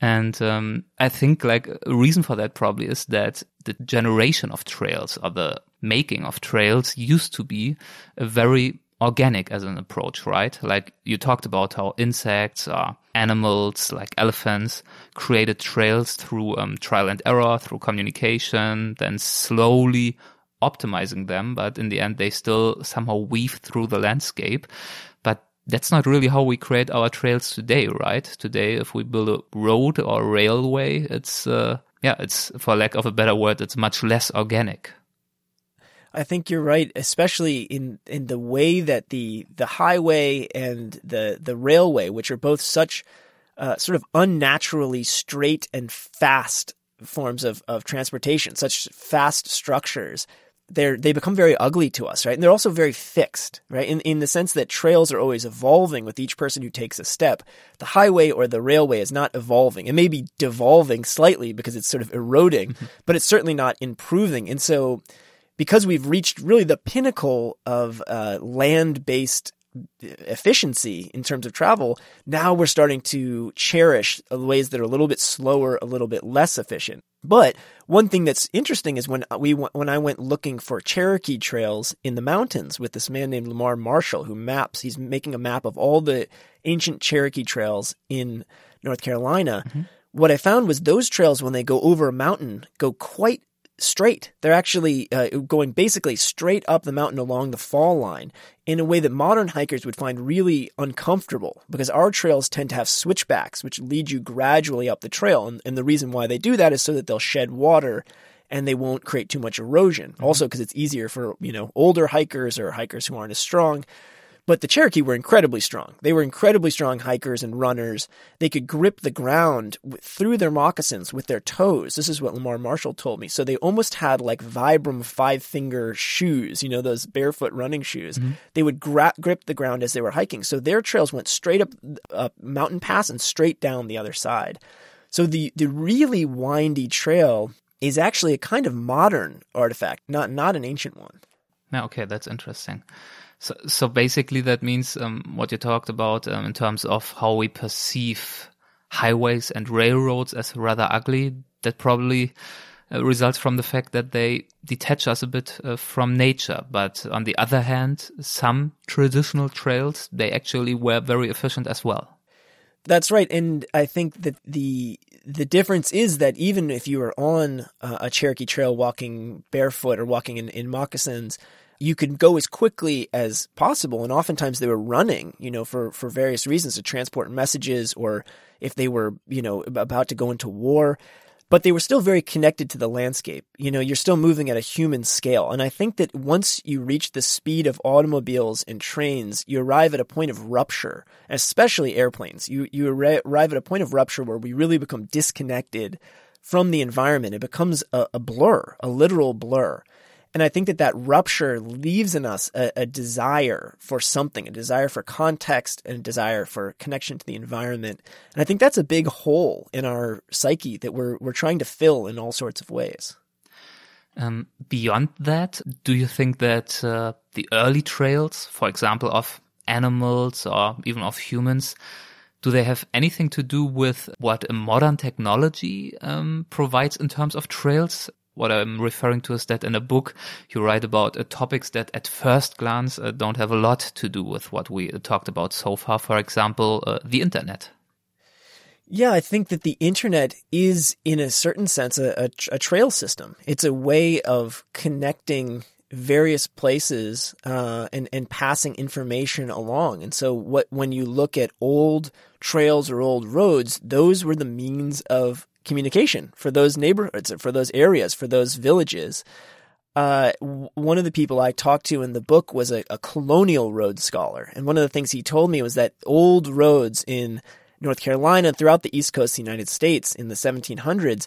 And um, I think like a reason for that probably is that the generation of trails or the making of trails used to be a very organic as an approach, right? Like you talked about how insects or animals like elephants created trails through um, trial and error, through communication, then slowly optimizing them. But in the end, they still somehow weave through the landscape But that's not really how we create our trails today, right? Today, if we build a road or a railway, it's, uh, yeah, it's, for lack of a better word, it's much less organic. I think you're right, especially in, in the way that the the highway and the the railway, which are both such uh, sort of unnaturally straight and fast forms of, of transportation, such fast structures, they're they become very ugly to us, right? And they're also very fixed, right? In in the sense that trails are always evolving with each person who takes a step. The highway or the railway is not evolving. It may be devolving slightly because it's sort of eroding, mm-hmm. but it's certainly not improving. And so because we've reached really the pinnacle of uh, land-based efficiency in terms of travel, now we're starting to cherish ways that are a little bit slower, a little bit less efficient. But one thing that's interesting is when we when I went looking for Cherokee trails in the mountains with this man named Lamar Marshall who maps he's making a map of all the ancient Cherokee trails in North Carolina. Mm-hmm. What I found was those trails when they go over a mountain go quite straight. They're actually uh, going basically straight up the mountain along the fall line in a way that modern hikers would find really uncomfortable because our trails tend to have switchbacks, which lead you gradually up the trail. And, and the reason why they do that is so that they'll shed water and they won't create too much erosion. Mm-hmm. Also, because it's easier for, you know, older hikers or hikers who aren't as strong but the Cherokee were incredibly strong. They were incredibly strong hikers and runners. They could grip the ground through their moccasins with their toes. This is what Lamar Marshall told me. So they almost had like Vibram five finger shoes, you know, those barefoot running shoes. Mm-hmm. They would gra- grip the ground as they were hiking. So their trails went straight up a mountain pass and straight down the other side. So the, the really windy trail is actually a kind of modern artifact, not, not an ancient one. Now, okay, that's interesting. So, basically, that means um, what you talked about um, in terms of how we perceive highways and railroads as rather ugly. That probably uh, results from the fact that they detach us a bit uh, from nature. But on the other hand, some traditional trails they actually were very efficient as well. That's right, and I think that the the difference is that even if you are on uh, a Cherokee Trail walking barefoot or walking in, in moccasins, you could go as quickly as possible. And oftentimes they were running, you know, for, for various reasons to transport messages or if they were, you know, about to go into war. But they were still very connected to the landscape. You know, you're still moving at a human scale. And I think that once you reach the speed of automobiles and trains, you arrive at a point of rupture, especially airplanes. You, you arrive at a point of rupture where we really become disconnected from the environment. It becomes a, a blur, a literal blur. And I think that that rupture leaves in us a, a, desire for something, a desire for context and a desire for connection to the environment. And I think that's a big hole in our psyche that we're, we're trying to fill in all sorts of ways. Um, beyond that, do you think that uh, the early trails, for example, of animals or even of humans, do they have anything to do with what a modern technology um, provides in terms of trails? What I'm referring to is that in a book you write about uh, topics that at first glance uh, don't have a lot to do with what we uh, talked about so far. For example, uh, the internet. Yeah, I think that the internet is, in a certain sense, a, a, a trail system. It's a way of connecting various places uh, and and passing information along. And so, what when you look at old trails or old roads, those were the means of communication for those neighborhoods, for those areas, for those villages. Uh, one of the people I talked to in the book was a, a, colonial road scholar. And one of the things he told me was that old roads in North Carolina, throughout the East Coast of the United States in the 1700s,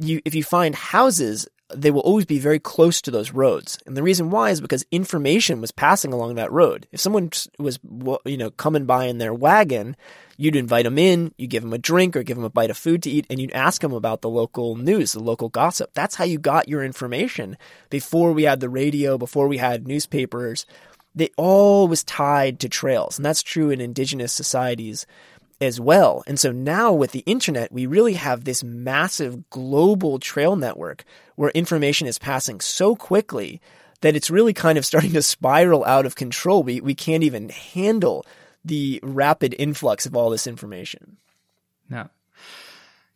you, if you find houses they will always be very close to those roads. And the reason why is because information was passing along that road. If someone was, you know, coming by in their wagon, you'd invite them in, you give them a drink or give them a bite of food to eat, and you'd ask them about the local news, the local gossip. That's how you got your information before we had the radio, before we had newspapers. They all was tied to trails. And that's true in indigenous societies as well. And so now with the internet, we really have this massive global trail network where information is passing so quickly that it's really kind of starting to spiral out of control. We, we can't even handle the rapid influx of all this information. Yeah.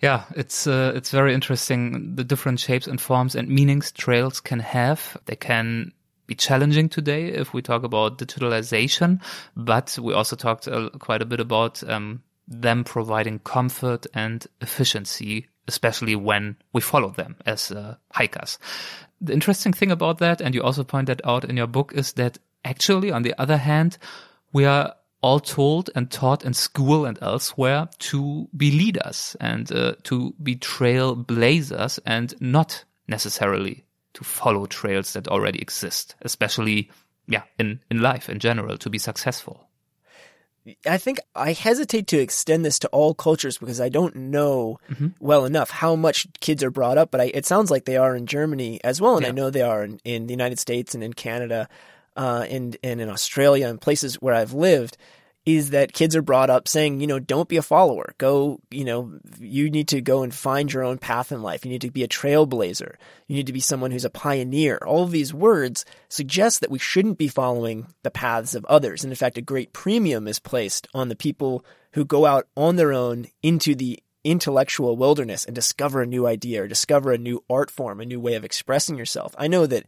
Yeah, it's uh, it's very interesting the different shapes and forms and meanings trails can have. They can be challenging today if we talk about digitalization, but we also talked uh, quite a bit about um, them providing comfort and efficiency especially when we follow them as uh, hikers. The interesting thing about that, and you also point that out in your book, is that actually, on the other hand, we are all told and taught in school and elsewhere to be leaders and uh, to be trailblazers and not necessarily to follow trails that already exist, especially yeah, in, in life in general, to be successful. I think I hesitate to extend this to all cultures because I don't know mm-hmm. well enough how much kids are brought up, but I, it sounds like they are in Germany as well, and yeah. I know they are in, in, the United States and in Canada, uh, and and in Australia and places where I've lived is that kids are brought up saying, you know, don't be a follower. Go, you know, you need to go and find your own path in life. You need to be a trailblazer. You need to be someone who's a pioneer. All of these words suggest that we shouldn't be following the paths of others. And in fact, a great premium is placed on the people who go out on their own into the intellectual wilderness and discover a new idea or discover a new art form, a new way of expressing yourself. I know that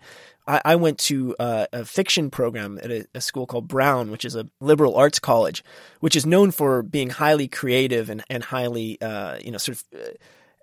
I, I went to a, a, fiction program at a, a, school called Brown, which is a liberal arts college, which is known for being highly creative and, and highly, uh, you know, sort of uh,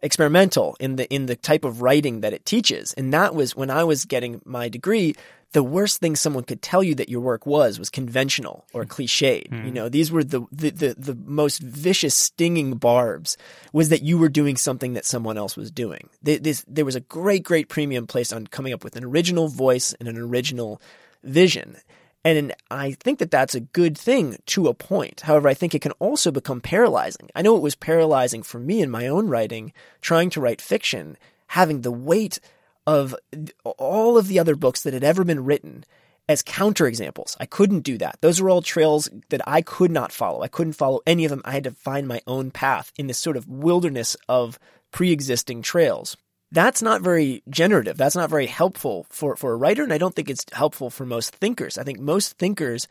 experimental in the in the type of writing that it teaches. And that was when I was getting my degree the worst thing someone could tell you that your work was was conventional or cliched. Mm. You know, these were the, the, the the most vicious, stinging barbs. Was that you were doing something that someone else was doing? This, there was a great, great premium placed on coming up with an original voice and an original vision. And I think that that's a good thing to a point. However, I think it can also become paralyzing. I know it was paralyzing for me in my own writing, trying to write fiction, having the weight of all of the other books that had ever been written as counterexamples. I couldn't do that. Those were all trails that I could not follow. I couldn't follow any of them. I had to find my own path in this sort of wilderness of pre-existing trails. That's not very generative. That's not very helpful for, for a writer, and I don't think it's helpful for most thinkers. I think most thinkers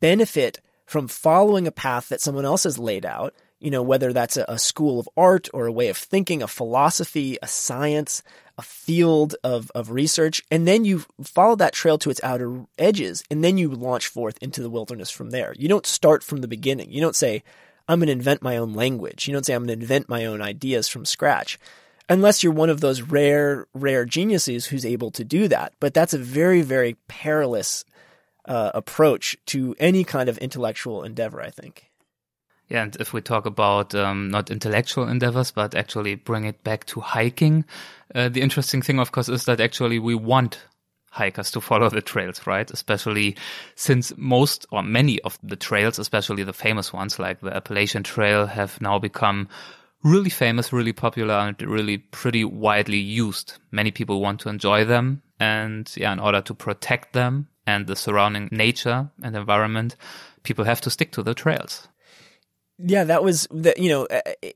benefit from following a path that someone else has laid out, you know, whether that's a, a school of art or a way of thinking, a philosophy, a science, a field of, of research, and then you follow that trail to its outer edges, and then you launch forth into the wilderness from there. You don't start from the beginning. You don't say, I'm going to invent my own language. You don't say, I'm going to invent my own ideas from scratch. Unless you're one of those rare, rare geniuses who's able to do that. But that's a very, very perilous uh, approach to any kind of intellectual endeavor, I think. Yeah, and if we talk about um, not intellectual endeavors, but actually bring it back to hiking, uh, the interesting thing, of course, is that actually we want hikers to follow the trails, right? Especially since most or many of the trails, especially the famous ones like the Appalachian Trail, have now become really famous, really popular, and really pretty widely used. Many people want to enjoy them, and yeah, in order to protect them and the surrounding nature and environment, people have to stick to the trails. Yeah, that was that. You know,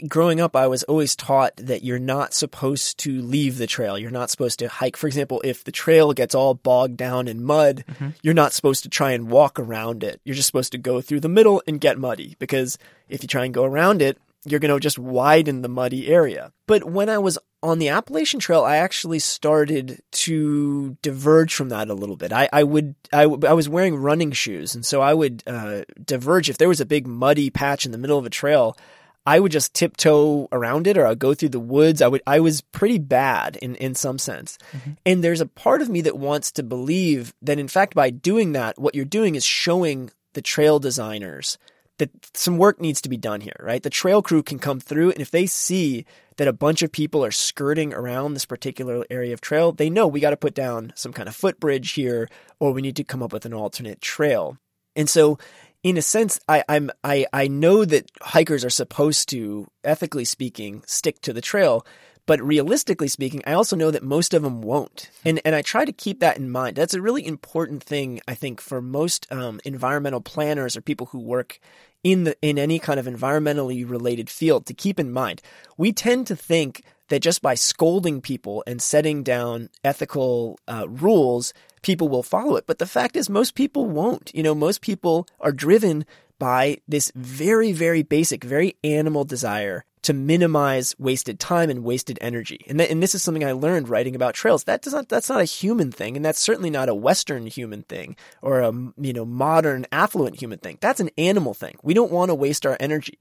growing up, I was always taught that you're not supposed to leave the trail. You're not supposed to hike. For example, if the trail gets all bogged down in mud, mm-hmm. you're not supposed to try and walk around it. You're just supposed to go through the middle and get muddy because if you try and go around it, you're going to just widen the muddy area. But when I was on the Appalachian Trail, I actually started to diverge from that a little bit. I, I would, I, I was wearing running shoes. And so I would uh, diverge. If there was a big muddy patch in the middle of a trail, I would just tiptoe around it or I'd go through the woods. I would, I was pretty bad in, in some sense. Mm-hmm. And there's a part of me that wants to believe that in fact, by doing that, what you're doing is showing the trail designers that some work needs to be done here, right? The trail crew can come through, and if they see that a bunch of people are skirting around this particular area of trail, they know we got to put down some kind of footbridge here, or we need to come up with an alternate trail. And so, in a sense, I, I'm I I know that hikers are supposed to, ethically speaking, stick to the trail. But realistically speaking, I also know that most of them won't. And, and I try to keep that in mind. That's a really important thing, I think, for most um, environmental planners or people who work in the, in any kind of environmentally related field to keep in mind. We tend to think that just by scolding people and setting down ethical uh, rules, people will follow it. But the fact is, most people won't. You know, most people are driven by this very, very basic, very animal desire to minimize wasted time and wasted energy. And, th- and this is something I learned writing about trails. That does not, that's not a human thing. And that's certainly not a Western human thing or a, you know, modern affluent human thing. That's an animal thing. We don't want to waste our energy.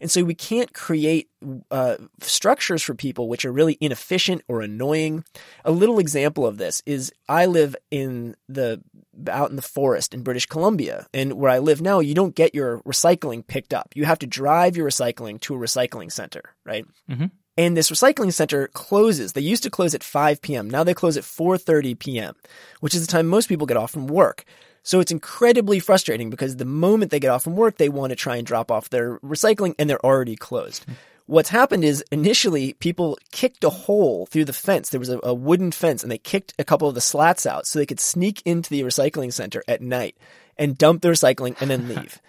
And so we can't create uh, structures for people which are really inefficient or annoying. A little example of this is I live in the out in the forest in British Columbia, and where I live now, you don't get your recycling picked up. You have to drive your recycling to a recycling center, right? Mm-hmm. And this recycling center closes. They used to close at 5 p.m. Now they close at 4:30 p.m., which is the time most people get off from work. So it's incredibly frustrating because the moment they get off from work, they want to try and drop off their recycling and they're already closed. Hmm. What's happened is initially people kicked a hole through the fence. There was a, a, wooden fence and they kicked a couple of the slats out so they could sneak into the recycling center at night and dump the recycling and then leave.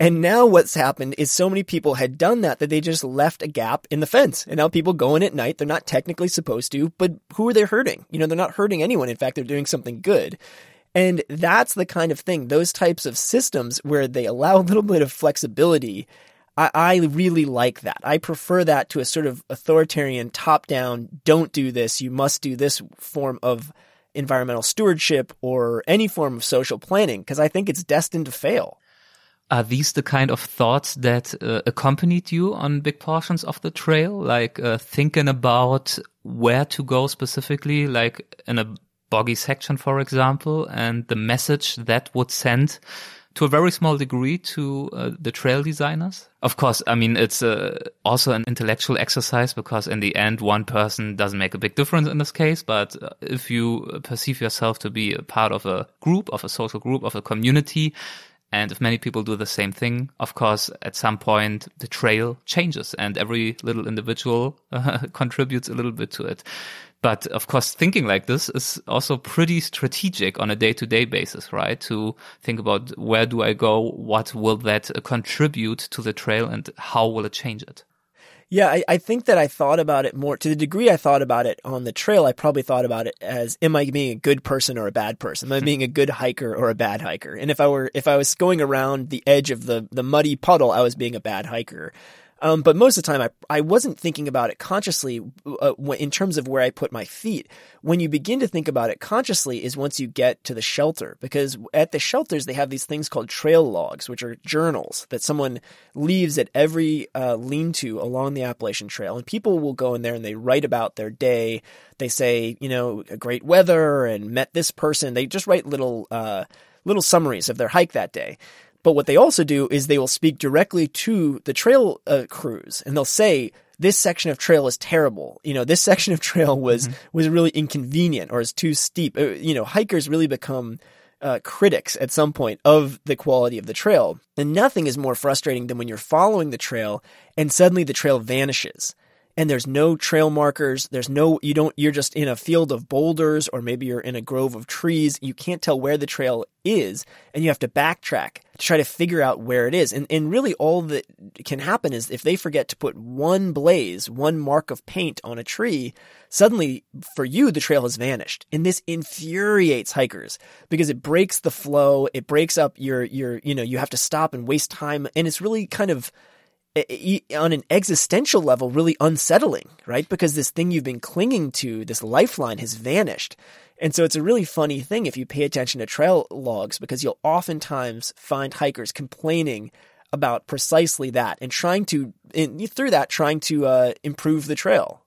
and now what's happened is so many people had done that that they just left a gap in the fence. And now people go in at night. They're not technically supposed to, but who are they hurting? You know, they're not hurting anyone. In fact, they're doing something good. And that's the kind of thing, those types of systems where they allow a little bit of flexibility. I, I really like that. I prefer that to a sort of authoritarian top down, don't do this, you must do this form of environmental stewardship or any form of social planning because I think it's destined to fail. Are these the kind of thoughts that uh, accompanied you on big portions of the trail? Like uh, thinking about where to go specifically, like in a boggy section, for example, and the message that would send to a very small degree to uh, the trail designers. Of course, I mean, it's uh, also an intellectual exercise because in the end, one person doesn't make a big difference in this case. But uh, if you perceive yourself to be a part of a group, of a social group, of a community, and if many people do the same thing, of course, at some point the trail changes and every little individual uh, contributes a little bit to it. But of course, thinking like this is also pretty strategic on a day to day basis, right? To think about where do I go? What will that uh, contribute to the trail and how will it change it? Yeah, I, I, think that I thought about it more to the degree I thought about it on the trail. I probably thought about it as, am I being a good person or a bad person? Am I hmm. being a good hiker or a bad hiker? And if I were, if I was going around the edge of the, the muddy puddle, I was being a bad hiker. Um, but most of the time, I, I wasn't thinking about it consciously uh, in terms of where I put my feet. When you begin to think about it consciously is once you get to the shelter, because at the shelters, they have these things called trail logs, which are journals that someone leaves at every uh, lean to along the Appalachian Trail. And people will go in there and they write about their day. They say, you know, great weather and met this person. They just write little, uh, little summaries of their hike that day. But what they also do is they will speak directly to the trail uh, crews and they'll say, this section of trail is terrible. You know, this section of trail was, mm-hmm. was really inconvenient or is too steep. Uh, you know, hikers really become uh, critics at some point of the quality of the trail. And nothing is more frustrating than when you're following the trail and suddenly the trail vanishes and there's no trail markers. There's no, you don't, you're just in a field of boulders or maybe you're in a grove of trees. You can't tell where the trail is and you have to backtrack to try to figure out where it is. And, and really all that can happen is if they forget to put one blaze, one mark of paint on a tree, suddenly for you, the trail has vanished. And this infuriates hikers because it breaks the flow. It breaks up your, your, you know, you have to stop and waste time. And it's really kind of, on an existential level really unsettling, right? Because this thing you've been clinging to, this lifeline has vanished. And so it's a really funny thing if you pay attention to trail logs because you'll oftentimes find hikers complaining about precisely that and trying to, in, through that, trying to uh, improve the trail.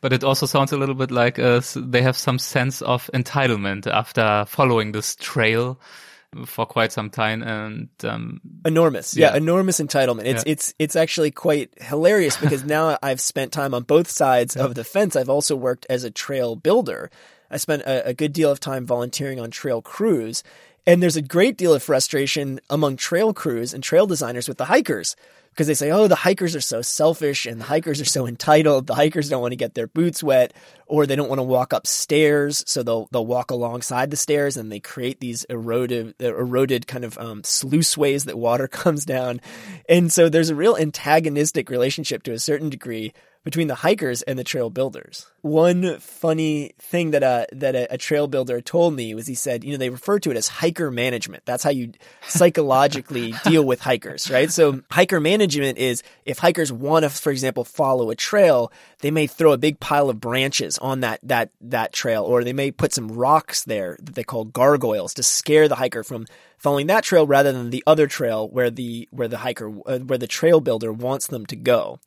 But it also sounds a little bit like uh, they have some sense of entitlement after following this trail for quite some time and um, enormous yeah. yeah. enormous entitlement it's yeah. it's it's actually quite hilarious because now I've spent time on both sides yeah. of the fence I've also worked as a trail builder I spent a, a good deal of time volunteering on trail crews and there's a great deal of frustration among trail crews and trail designers with the hikers because they say, oh, the hikers are so selfish and the hikers are so entitled. The hikers don't want to get their boots wet or they don't want to walk up stairs. So they'll, they'll walk alongside the stairs and they create these eroded, eroded kind of um, sluice ways that water comes down. And so there's a real antagonistic relationship to a certain degree between the hikers and the trail builders. One funny thing that a that a, a, trail builder told me was he said, you know, they refer to it as hiker management. That's how you psychologically deal with hikers, right? So hiker management is if hikers want to, for example, follow a trail, they may throw a big pile of branches on that that that trail, or they may put some rocks there that they call gargoyles to scare the hiker from following that trail rather than the other trail where the where the hiker uh, where the trail builder wants them to go.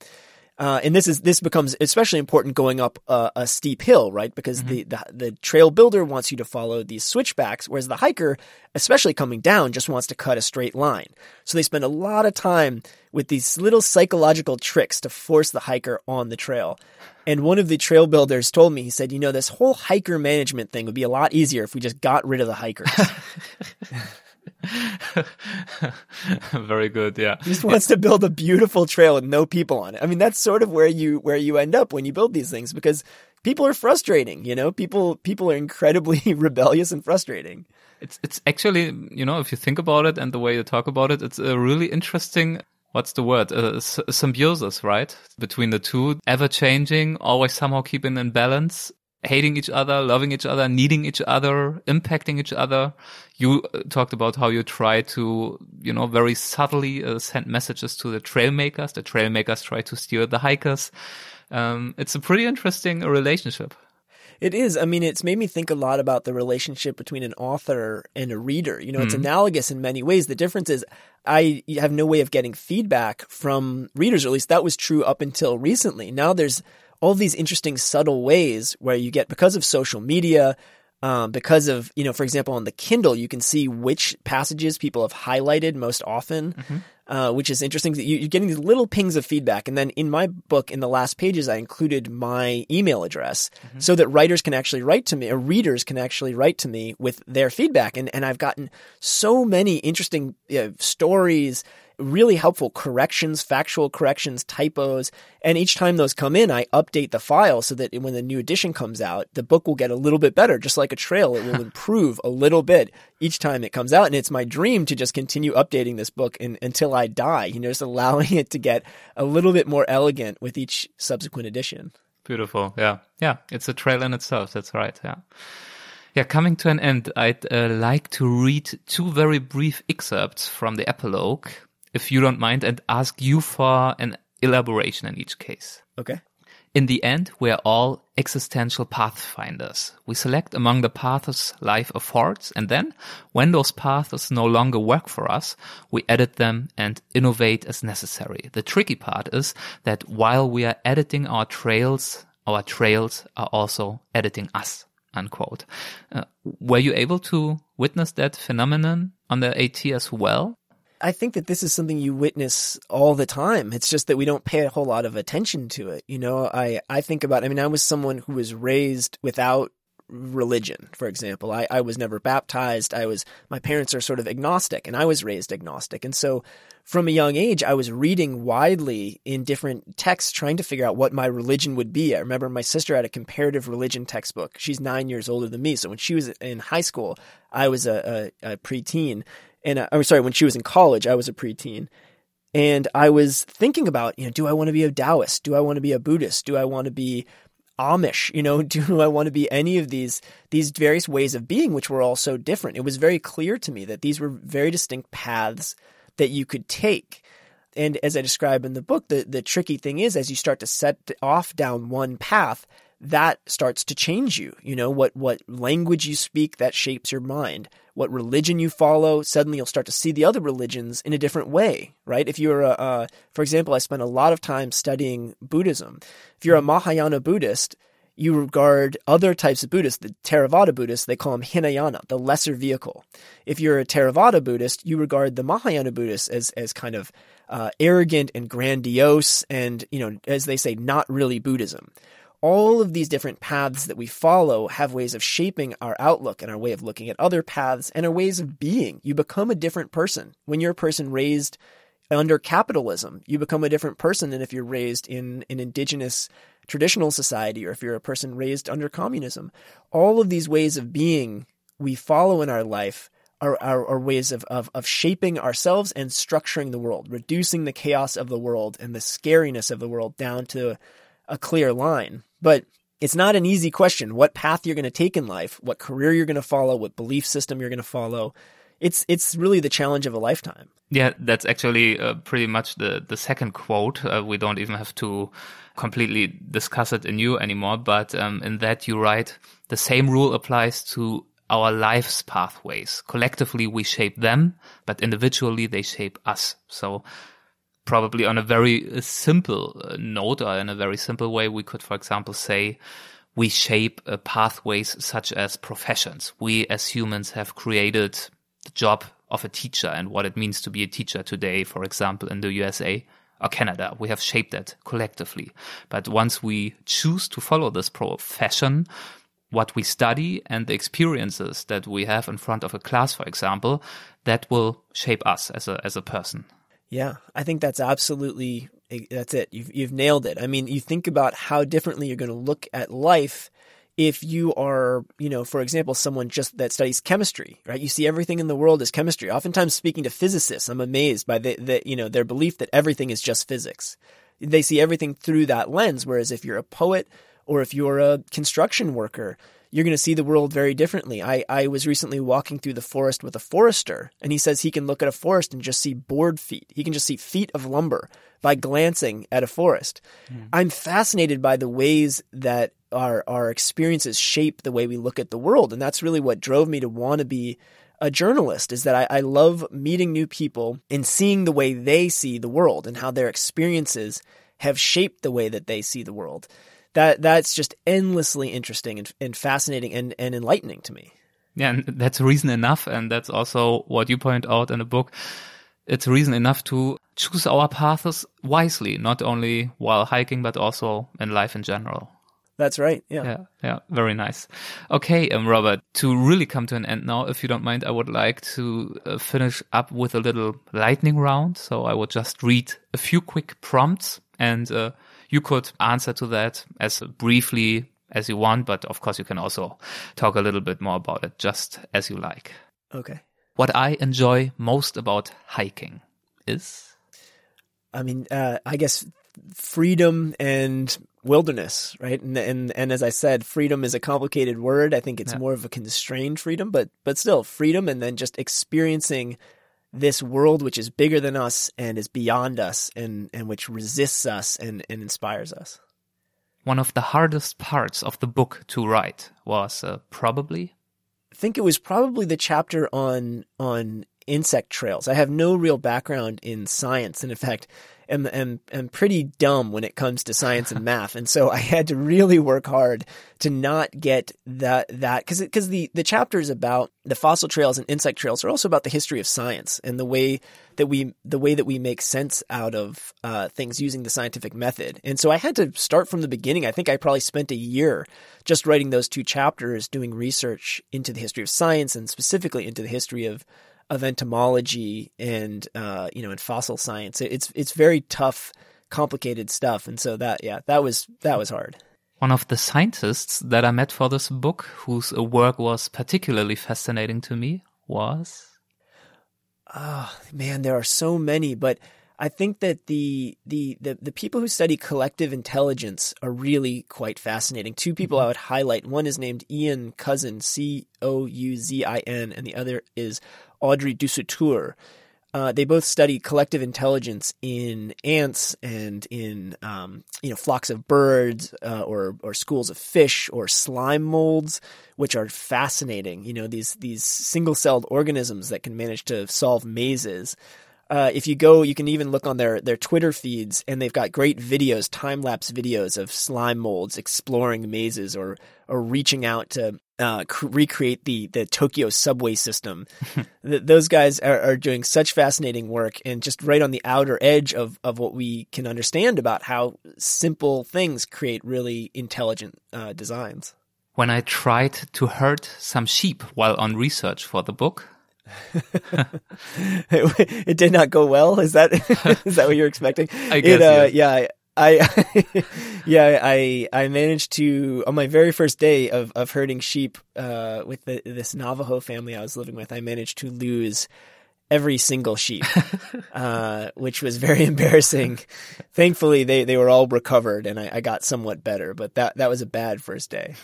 Uh, and this is this becomes especially important going up a, a steep hill, right? Because mm-hmm. the, the, the trail builder wants you to follow these switchbacks, whereas the hiker, especially coming down, just wants to cut a straight line. So they spend a lot of time with these little psychological tricks to force the hiker on the trail. And one of the trail builders told me, he said, you know, this whole hiker management thing would be a lot easier if we just got rid of the hikers. Very good. Yeah. He just wants to build a beautiful trail with no people on it. I mean, that's sort of where you where you end up when you build these things because people are frustrating, you know? People people are incredibly rebellious and frustrating. It's it's actually, you know, if you think about it and the way you talk about it, it's a really interesting what's the word? Uh, symbiosis, right? Between the two, ever changing, always somehow keeping in balance hating each other, loving each other, needing each other, impacting each other. You uh, talked about how you try to, you know, very subtly uh, send messages to the trail makers. The trail makers try to steer the hikers. Um, it's a pretty interesting relationship. It is. I mean, it's made me think a lot about the relationship between an author and a reader. You know, it's mm-hmm. analogous in many ways. The difference is I have no way of getting feedback from readers, or at least that was true up until recently. Now there's all these interesting subtle ways where you get because of social media, um, because of you know, for example, on the Kindle, you can see which passages people have highlighted most often, mm-hmm. uh, which is interesting. You're getting these little pings of feedback, and then in my book, in the last pages, I included my email address mm-hmm. so that writers can actually write to me, or readers can actually write to me with their feedback, and and I've gotten so many interesting uh, stories really helpful corrections, factual corrections, typos. And each time those come in, I update the file so that when the new edition comes out, the book will get a little bit better, just like a trail. It will improve a little bit each time it comes out. And it's my dream to just continue updating this book in, until I die, you know, just allowing it to get a little bit more elegant with each subsequent edition. Beautiful. Yeah. Yeah. It's a trail in itself. That's right. Yeah. Yeah, coming to an end, I'd uh, like to read two very brief excerpts from the epilogue if you don't mind, and ask you for an elaboration in each case. Okay. In the end, we are all existential pathfinders. We select among the paths life affords, and then, when those paths no longer work for us, we edit them and innovate as necessary. The tricky part is that while we are editing our trails, our trails are also editing us. Unquote. Uh, were you able to witness that phenomenon on the AT as well? I think that this is something you witness all the time. It's just that we don't pay a whole lot of attention to it. You know, I, I think about, I mean, I was someone who was raised without religion, for example. I, I was never baptized. I was, my parents are sort of agnostic and I was raised agnostic. And so from a young age, I was reading widely in different texts, trying to figure out what my religion would be. I remember my sister had a comparative religion textbook. She's nine years older than me. So when she was in high school, I was a, a, a preteen and uh, I'm sorry, when she was in college, I was a preteen, and I was thinking about, you know, do I want to be a Taoist? Do I want to be a Buddhist? Do I want to be Amish? You know, do I want to be any of these these various ways of being, which were all so different? It was very clear to me that these were very distinct paths that you could take. And as I describe in the book, the, the tricky thing is as you start to set off down one path, that starts to change you. You know, what, what language you speak, that shapes your mind. What religion you follow, suddenly you'll start to see the other religions in a different way, right? If you're a, for example, I spent a lot of time studying Buddhism. If you're a Mahayana Buddhist, you regard other types of Buddhists, the Theravada Buddhists, they call them Hinayana, the lesser vehicle. If you're a Theravada Buddhist, you regard the Mahayana Buddhists as, as kind of uh, arrogant and grandiose and, you know, as they say, not really Buddhism all of these different paths that we follow have ways of shaping our outlook and our way of looking at other paths and our ways of being. You become a different person. When you're a person raised under capitalism, you become a different person than if you're raised in an indigenous traditional society or if you're a person raised under communism. All of these ways of being we follow in our life are, are, are ways of, of, of shaping ourselves and structuring the world, reducing the chaos of the world and the scariness of the world down to a clear line. But it's not an easy question. What path you're going to take in life, what career you're going to follow, what belief system you're going to follow. It's it's really the challenge of a lifetime. Yeah, that's actually uh, pretty much the the second quote. Uh, we don't even have to completely discuss it anew anymore. But um, in that you write the same rule applies to our life's pathways. Collectively, we shape them, but individually, they shape us. So probably on a very uh, simple uh, note or in a very simple way, we could, for example, say we shape uh, pathways such as professions. We as humans have created the job of a teacher and what it means to be a teacher today, for example, in the USA or Canada. We have shaped that collectively. But once we choose to follow this profession, what we study and the experiences that we have in front of a class, for example, that will shape us as a, as a person. Yeah, I think that's absolutely eh, that's it. You've you've nailed it. I mean, you think about how differently you're going to look at life if you are, you know, for example, someone just that studies chemistry, right? You see everything in the world as chemistry. Oftentimes speaking to physicists, I'm amazed by the, the you know, their belief that everything is just physics. They see everything through that lens. Whereas if you're a poet or if you're a construction worker, you're going to see the world very differently. I, I was recently walking through the forest with a forester, and he says he can look at a forest and just see board feet. He can just see feet of lumber by glancing at a forest. Mm. I'm fascinated by the ways that our our experiences shape the way we look at the world, and that's really what drove me to want to be a journalist. Is that I, I love meeting new people and seeing the way they see the world and how their experiences have shaped the way that they see the world that that's just endlessly interesting and, and fascinating and, and enlightening to me. Yeah, and that's reason enough, and that's also what you point out in the book. It's reason enough to choose our paths wisely, not only while hiking, but also in life in general. That's right. Yeah. Yeah. Yeah. Very nice. Okay, um, Robert, to really come to an end now, if you don't mind, I would like to uh, finish up with a little lightning round. So I would just read a few quick prompts and uh, you could answer to that as briefly as you want, but of course you can also talk a little bit more about it just as you like. Okay. What I enjoy most about hiking is? I mean, uh, I guess freedom and wilderness, right? And, and and as I said, freedom is a complicated word. I think it's yeah. more of a constrained freedom, but but still freedom, and then just experiencing this world which is bigger than us and is beyond us and, and which resists us and, and inspires us. One of the hardest parts of the book to write was uh, probably. I think it was probably the chapter on on insect trails. I have no real background in science, and in fact, am, am, am pretty dumb when it comes to science and math. And so I had to really work hard to not get that, that, cause, cause the, the chapters about the fossil trails and insect trails are also about the history of science and the way that we, the way that we make sense out of, uh, things using the scientific method. And so I had to start from the beginning. I think I probably spent a year just writing those two chapters, doing research into the history of science and specifically into the history of, of entomology and uh, you know and fossil science. It's it's very tough, complicated stuff, and so that yeah that was that was hard. One of the scientists that I met for this book, whose work was particularly fascinating to me, was. Oh man, there are so many, but I think that the, the, the the people who study collective intelligence are really quite fascinating. Two people mm-hmm. I would highlight. One is named Iain Couzin, C O U Z I N, and the other is Audrey Dussutour. Uh, they both study collective intelligence in ants and in um, you know flocks of birds uh, or or schools of fish or slime molds, which are fascinating. You know these these single celled organisms that can manage to solve mazes. Uh, if you go, you can even look on their their Twitter feeds, and they've got great videos, time lapse videos of slime molds exploring mazes or or reaching out to uh, cr- recreate the the Tokyo subway system. those guys are, are, doing such fascinating work, and just right on the outer edge of of what we can understand about how simple things create really intelligent uh, designs. When I tried to herd some sheep while on research for the book, it, it, did not go well. Is that is that what you're expecting? I guess. It, uh, yeah. I, yeah, I, I managed to on my very first day of, of herding sheep uh, with the, this Navajo family I was living with. I managed to lose every single sheep, uh, which was very embarrassing. Thankfully, they, they were all recovered and I, I, got somewhat better, but that, that was a bad first day.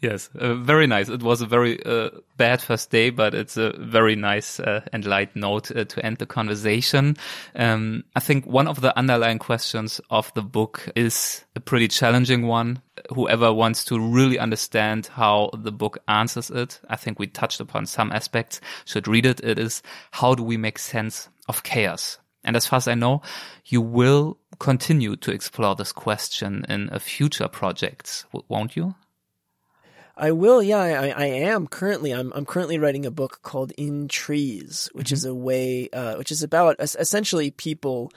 Yes, uh, very nice. It was a very uh, bad first day, but it's a very nice uh, and light note uh, to end the conversation. Um, I think one of the underlying questions of the book is a pretty challenging one. Whoever wants to really understand how the book answers it, I think we touched upon some aspects, should read it. It is how do we make sense of chaos? And as far as I know, you will continue to explore this question in a future project, won't you? I will, yeah, I, I am currently. I'm, I'm currently writing a book called In Trees, which mm-hmm. is a way, uh, which is about essentially people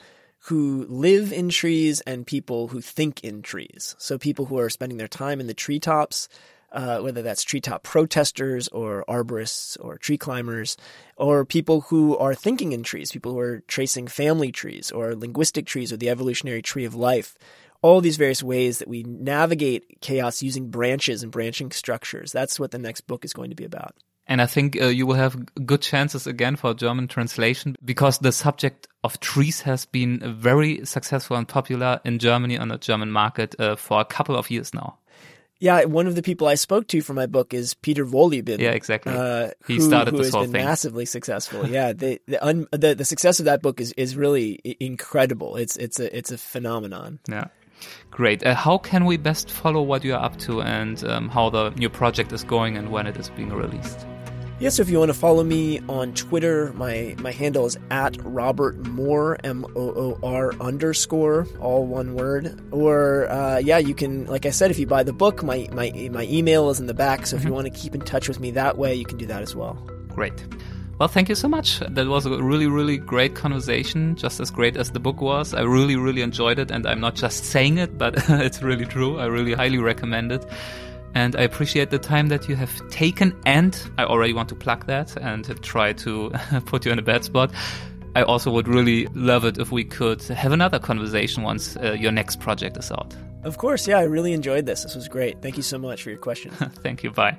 who live in trees and people who think in trees. So people who are spending their time in the treetops, uh, whether that's treetop protesters or arborists or tree climbers, or people who are thinking in trees, people who are tracing family trees or linguistic trees or the evolutionary tree of life. All these various ways that we navigate chaos using branches and branching structures. That's what the next book is going to be about. And I think uh, you will have good chances again for a German translation because the subject of trees has been very successful and popular in Germany on the German market uh, for a couple of years now. Yeah, one of the people I spoke to for my book is Peter Wohlleben. Yeah, exactly. Uh, he who, started who this whole been thing. massively successful. yeah, the the, un, the the success of that book is is really incredible. It's it's a it's a phenomenon. Yeah. Great. Uh, how can we best follow what you are up to and um, how the new project is going and when it is being released? Yeah, so if you want to follow me on Twitter, my, my handle is at Robert Moor, M O O R underscore, all one word. Or, uh, yeah, you can, like I said, if you buy the book, my, my, my email is in the back. So if you mm-hmm. want to keep in touch with me that way, you can do that as well. Great. Well, thank you so much. That was a really, really great conversation, just as great as the book was. I really, really enjoyed it, and I'm not just saying it, but it's really true. I really highly recommend it. And I appreciate the time that you have taken. And I already want to plug that and try to put you in a bad spot. I also would really love it if we could have another conversation once uh, your next project is out. Of course. Yeah, I really enjoyed this. This was great. Thank you so much for your question. Thank you. Bye.